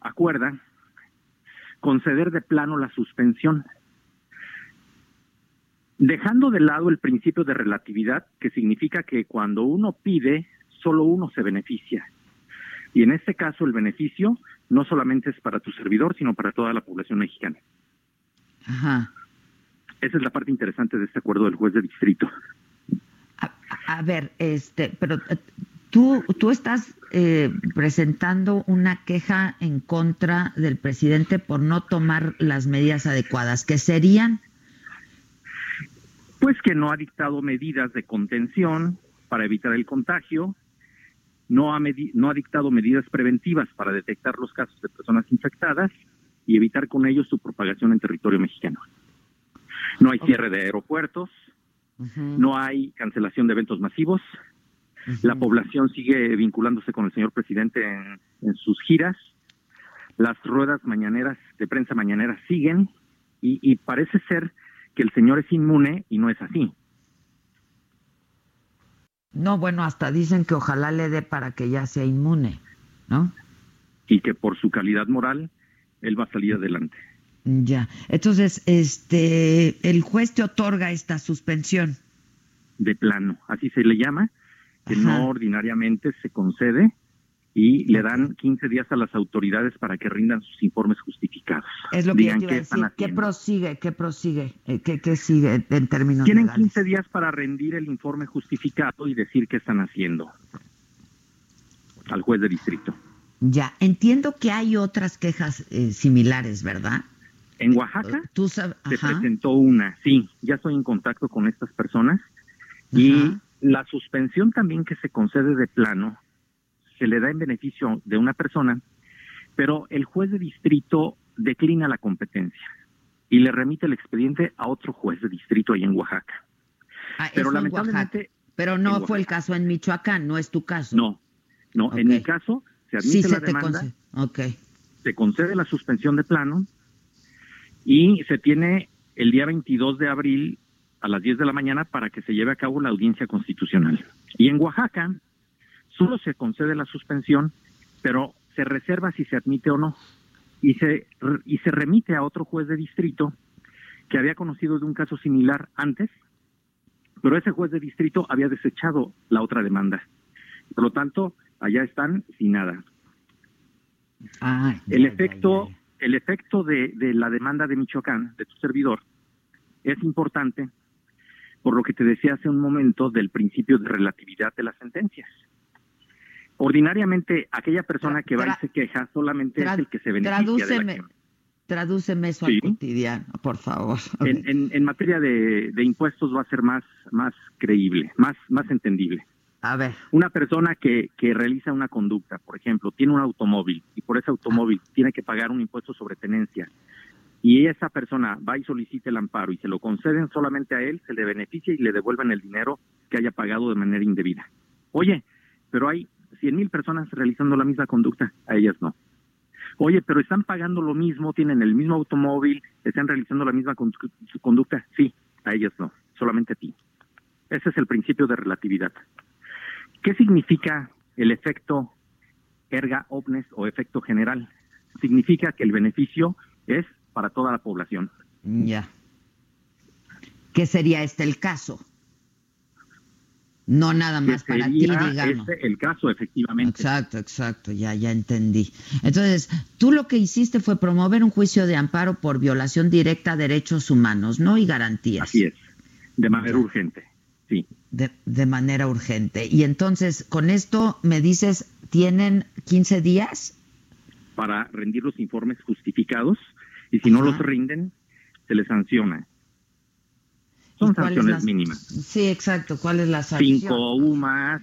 acuerda conceder de plano la suspensión. Dejando de lado el principio de relatividad, que significa que cuando uno pide, solo uno se beneficia. Y en este caso el beneficio no solamente es para tu servidor, sino para toda la población mexicana. Ajá. Esa es la parte interesante de este acuerdo del juez de distrito. A, a ver, este, pero eh, tú, tú estás eh, presentando una queja en contra del presidente por no tomar las medidas adecuadas, que serían Pues que no ha dictado medidas de contención para evitar el contagio, no ha, no ha dictado medidas preventivas para detectar los casos de personas infectadas y evitar con ello su propagación en territorio mexicano. No hay cierre de aeropuertos, no hay cancelación de eventos masivos, la población sigue vinculándose con el señor presidente en, en sus giras, las ruedas mañaneras de prensa mañaneras siguen y, y parece ser que el señor es inmune y no es así. No, bueno, hasta dicen que ojalá le dé para que ya sea inmune, ¿no? y que por su calidad moral él va a salir adelante. Ya. Entonces, este, el juez te otorga esta suspensión. De plano, así se le llama, que no ordinariamente se concede y le dan 15 días a las autoridades para que rindan sus informes justificados. Es lo que yo Digan te iba a qué decir. ¿Qué prosigue? ¿Qué prosigue? Eh, ¿Qué, qué sigue en términos Tienen legales? 15 días para rendir el informe justificado y decir qué están haciendo al juez de distrito. Ya, entiendo que hay otras quejas eh, similares, ¿verdad? En Oaxaca Tú sabes, se presentó una, sí, ya estoy en contacto con estas personas y la suspensión también que se concede de plano se le da en beneficio de una persona, pero el juez de distrito declina la competencia y le remite el expediente a otro juez de distrito ahí en Oaxaca. Ah, pero lamentablemente Oaxaca. Pero no fue el caso en Michoacán, no es tu caso. no, no, en mi caso se admite la te demanda. Ok. se concede la suspensión de plano y se tiene el día 22 de abril a las 10 de la mañana para que se lleve a cabo la audiencia constitucional. Y en Oaxaca solo se concede la suspensión, pero se reserva si se admite o no. Y se, y se remite a otro juez de distrito que había conocido de un caso similar antes, pero ese juez de distrito había desechado la otra demanda. Por lo tanto, allá están sin nada. Ah, el efecto, el efecto de, de la demanda de Michoacán, de tu servidor, es importante por lo que te decía hace un momento del principio de relatividad de las sentencias. Ordinariamente, aquella persona que va y se queja solamente es el que se beneficia de la Tradúceme, tradúceme eso Sí. al cotidiano, por favor. En, en- en materia de, de impuestos va a ser más, más creíble, más, más entendible. A ver. Una persona que, que realiza una conducta, por ejemplo, tiene un automóvil y por ese automóvil tiene que pagar un impuesto sobre tenencia y esa persona va y solicita el amparo y se lo conceden solamente a él, se le beneficia y le devuelven el dinero que haya pagado de manera indebida. Oye, pero hay 100 mil personas realizando la misma conducta, a ellas no. Oye, pero están pagando lo mismo, tienen el mismo automóvil, están realizando la misma condu- conducta, sí, a ellas no, solamente a ti. Ese es el principio de relatividad. ¿Qué significa el efecto erga omnes o efecto general? Significa que el beneficio es para toda la población. Ya. ¿Qué sería este el caso? No nada más para ti, digamos. este el caso, efectivamente. Exacto, exacto, ya, ya entendí. Entonces, tú lo que hiciste fue promover un juicio de amparo por violación directa a derechos humanos, ¿no? Y garantías. Así es, de manera urgente, sí. De, de manera urgente. Y entonces, con esto me dices, ¿tienen 15 días? Para rendir los informes justificados y si no los rinden, se les sanciona. Son ¿Y cuál es sanciones mínimas. Sí, exacto. ¿Cuál es la sanción? Cinco UMAS,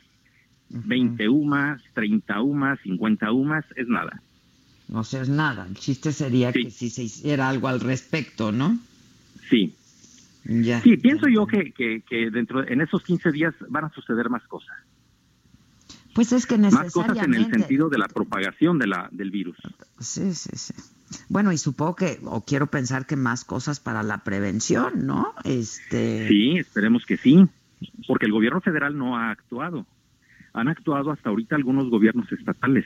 20 UMAS, 30 UMAS, 50 UMAS, es nada. No sé, es nada. El chiste sería que si se hiciera algo al respecto, ¿no? Sí. Ya. Sí, pienso yo que, que, que dentro en esos 15 días van a suceder más cosas. Pues es que Más cosas en el necesariamente. sentido de la propagación de la, del virus. Sí, sí, sí. Bueno, y supongo que, o quiero pensar que más cosas para la prevención, ¿no? Este. Sí, esperemos que sí, porque el gobierno federal no ha actuado. Han actuado hasta ahorita algunos gobiernos estatales.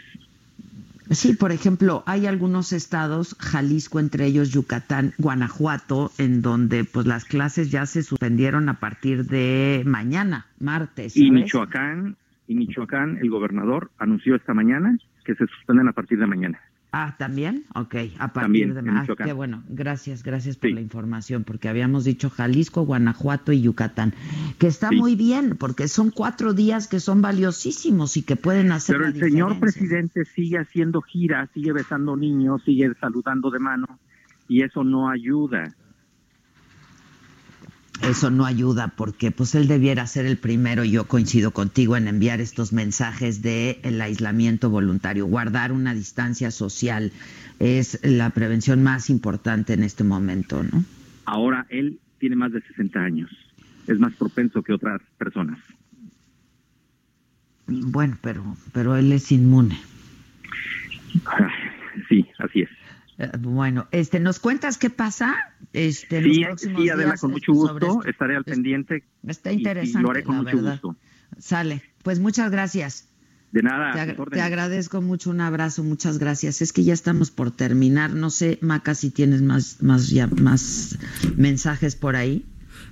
Sí, por ejemplo, hay algunos estados, Jalisco entre ellos, Yucatán, Guanajuato, en donde pues las clases ya se suspendieron a partir de mañana, martes. Y. Michoacán, y Michoacán, el gobernador anunció esta mañana que se suspenden a partir de mañana. Ah, ¿también? Ok, a partir También, de ah. Qué bueno, gracias, gracias por la información, porque habíamos dicho Jalisco, Guanajuato y Yucatán, que está Sí. muy bien, porque son cuatro días que son valiosísimos y que pueden hacer Pero la el señor presidente sigue haciendo giras, sigue besando niños, sigue saludando de mano, y eso no ayuda. Eso no ayuda porque pues él debiera ser el primero, yo coincido contigo en enviar estos mensajes de el aislamiento voluntario, guardar una distancia social es la prevención más importante en este momento, ¿no? Ahora él tiene más de 60 años, es más propenso que otras personas. Bueno, pero pero él es inmune. Sí, así es. Eh, Bueno, este, ¿nos cuentas qué pasa? Este, en los Sí, próximos sí, Adela, días, con este, mucho gusto, esto? estaré al pendiente. Está y- y interesante, lo haré con mucho verdad. gusto. Sale. Pues muchas gracias. De nada, Te, ag- te agradezco mucho, un abrazo, muchas gracias. Es que ya estamos por terminar. No sé, Maca, si tienes más, más, ya, más mensajes por ahí.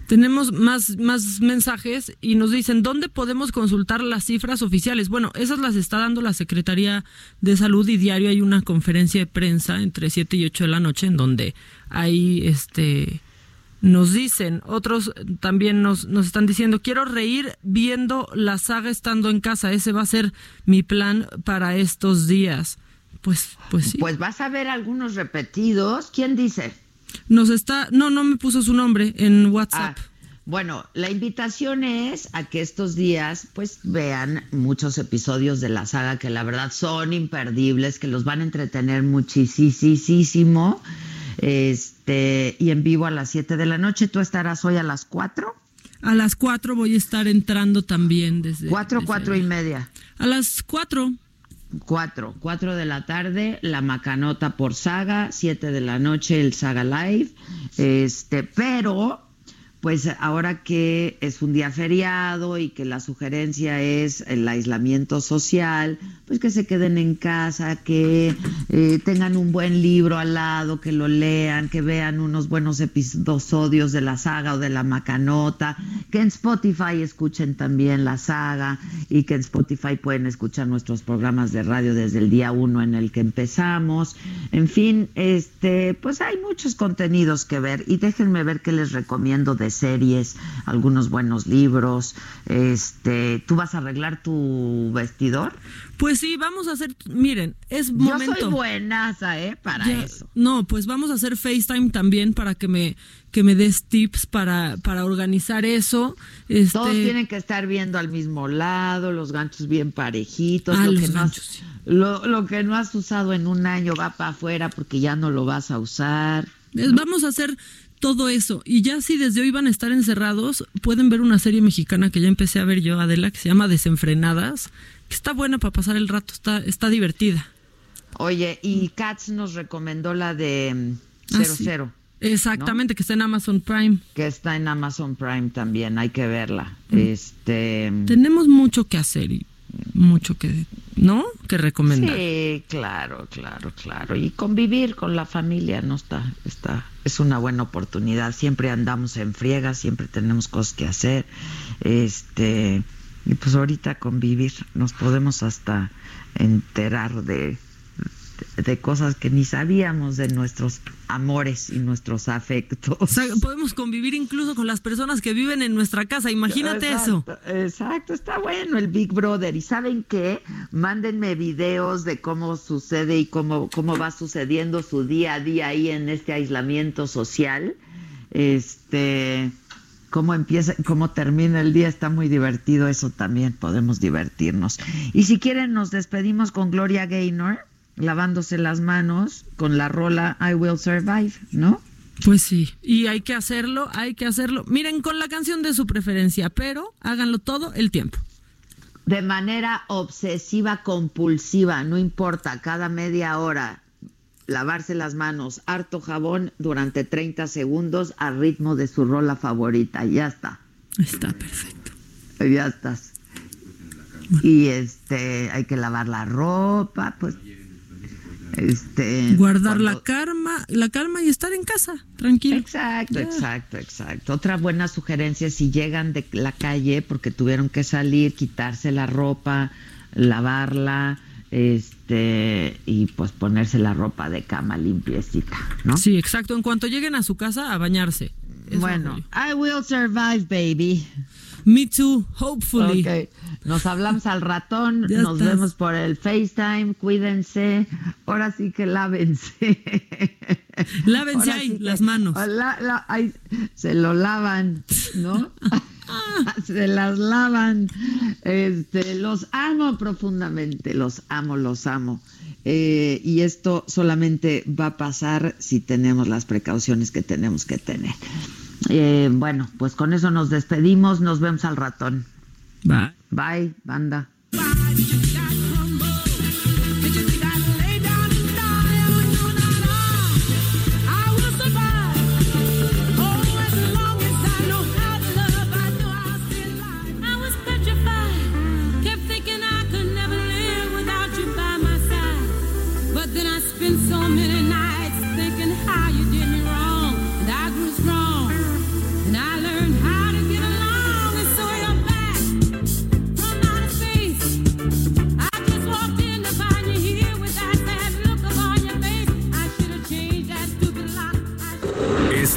Tenemos más, más mensajes y nos dicen dónde podemos consultar las cifras oficiales. Bueno, esas las está dando la Secretaría de Salud y diario hay una conferencia de prensa entre 7 y 8 de la noche en donde ahí este nos dicen, otros también nos, nos están diciendo, quiero reír viendo la saga estando en casa, ese va a ser mi plan para estos días. Pues, pues sí. Pues vas a ver algunos repetidos. ¿Quién dice? Nos está, no, no me puso su nombre en WhatsApp. Ah, bueno, la invitación es a que estos días pues vean muchos episodios de la saga que la verdad son imperdibles, que los van a entretener muchísimo. Este, y en vivo a las 7 de la noche, ¿tú estarás hoy a las 4? A las 4 voy a estar entrando también desde... 4, desde 4 y media. A las 4. 4, 4 de la tarde, la macanota por saga, 7 de la noche el saga live. Este, pero pues ahora que es un día feriado y que la sugerencia es el aislamiento social, pues que se queden en casa, que eh, tengan un buen libro al lado, que lo lean, que vean unos buenos episodios de la saga o de la macanota, que en Spotify escuchen también la saga y que en Spotify pueden escuchar nuestros programas de radio desde el día uno en el que empezamos. En fin, este, pues hay muchos contenidos que ver y déjenme ver qué les recomiendo de series, algunos buenos libros. Este, ¿tú vas a arreglar tu vestidor? Pues sí, vamos a hacer, miren, es Yo momento. soy buenaza, ¿eh? Para Ya- eso. No, pues vamos a hacer FaceTime también para que me que me des tips para para organizar eso. Este, Todos tienen que estar viendo al mismo lado, los ganchos bien parejitos. Ah, lo, los que no has, lo, lo que no has usado en un año va para afuera porque ya no lo vas a usar. Es- Vamos a hacer todo eso. Y ya si desde hoy van a estar encerrados, pueden ver una serie mexicana que ya empecé a ver yo, Adela, que se llama Desenfrenadas, que está buena para pasar el rato, está, está divertida. Oye, y Katz nos recomendó la de mm, Ah, Cero sí. Cero. Exactamente, que está en Amazon Prime. Que está en Amazon Prime también, hay que verla. Este. Tenemos mucho que hacer y mucho que, ¿no? Que recomendar. Sí, claro, claro, claro. Y convivir con la familia no está, está, es una buena oportunidad. Siempre andamos en friega, siempre tenemos cosas que hacer. Este, y pues ahorita convivir, nos podemos hasta enterar de, de cosas que ni sabíamos de nuestros amores y nuestros afectos. O sea, podemos convivir incluso con las personas que viven en nuestra casa. Imagínate eso. Exacto, Exacto, está bueno el Big Brother. ¿Y saben qué? Mándenme videos de cómo sucede y cómo, cómo va sucediendo su día a día ahí en este aislamiento social. Este, cómo empieza, cómo termina el día, está muy divertido eso también, podemos divertirnos. Y si quieren, nos despedimos con Gloria Gaynor, lavándose las manos con la rola I Will Survive, ¿no? Pues sí, y hay que hacerlo, hay que hacerlo. Miren, con la canción de su preferencia, pero háganlo todo el tiempo. de manera obsesiva compulsiva, no importa, cada media hora lavarse las manos, harto jabón durante 30 segundos al ritmo de su rola favorita, ya está. Está perfecto. Ya estás. Y este, hay que lavar la ropa, pues Este, Guardar la calma, la calma y estar en casa, tranquilo. Exacto, exacto, exacto. Otra buena sugerencia es si llegan de la calle porque tuvieron que salir, quitarse la ropa, lavarla, este y pues ponerse la ropa de cama limpiecita, ¿no? Sí, exacto. En cuanto lleguen a su casa, a bañarse. Bueno. I will survive, baby. Me too, hopefully. Ok, nos hablamos al ratón, Ya nos estás. vemos por el FaceTime, cuídense, ahora sí que lávense. Lávense ahí sí las manos. la- la- ay, se lo lavan, ¿no? *laughs* se las lavan. Este, los amo profundamente, los amo, los amo. Eh, y esto solamente va a pasar si tenemos las precauciones que tenemos que tener. Eh, bueno, pues con eso nos despedimos, nos vemos al ratón. Bye. Bye, banda. So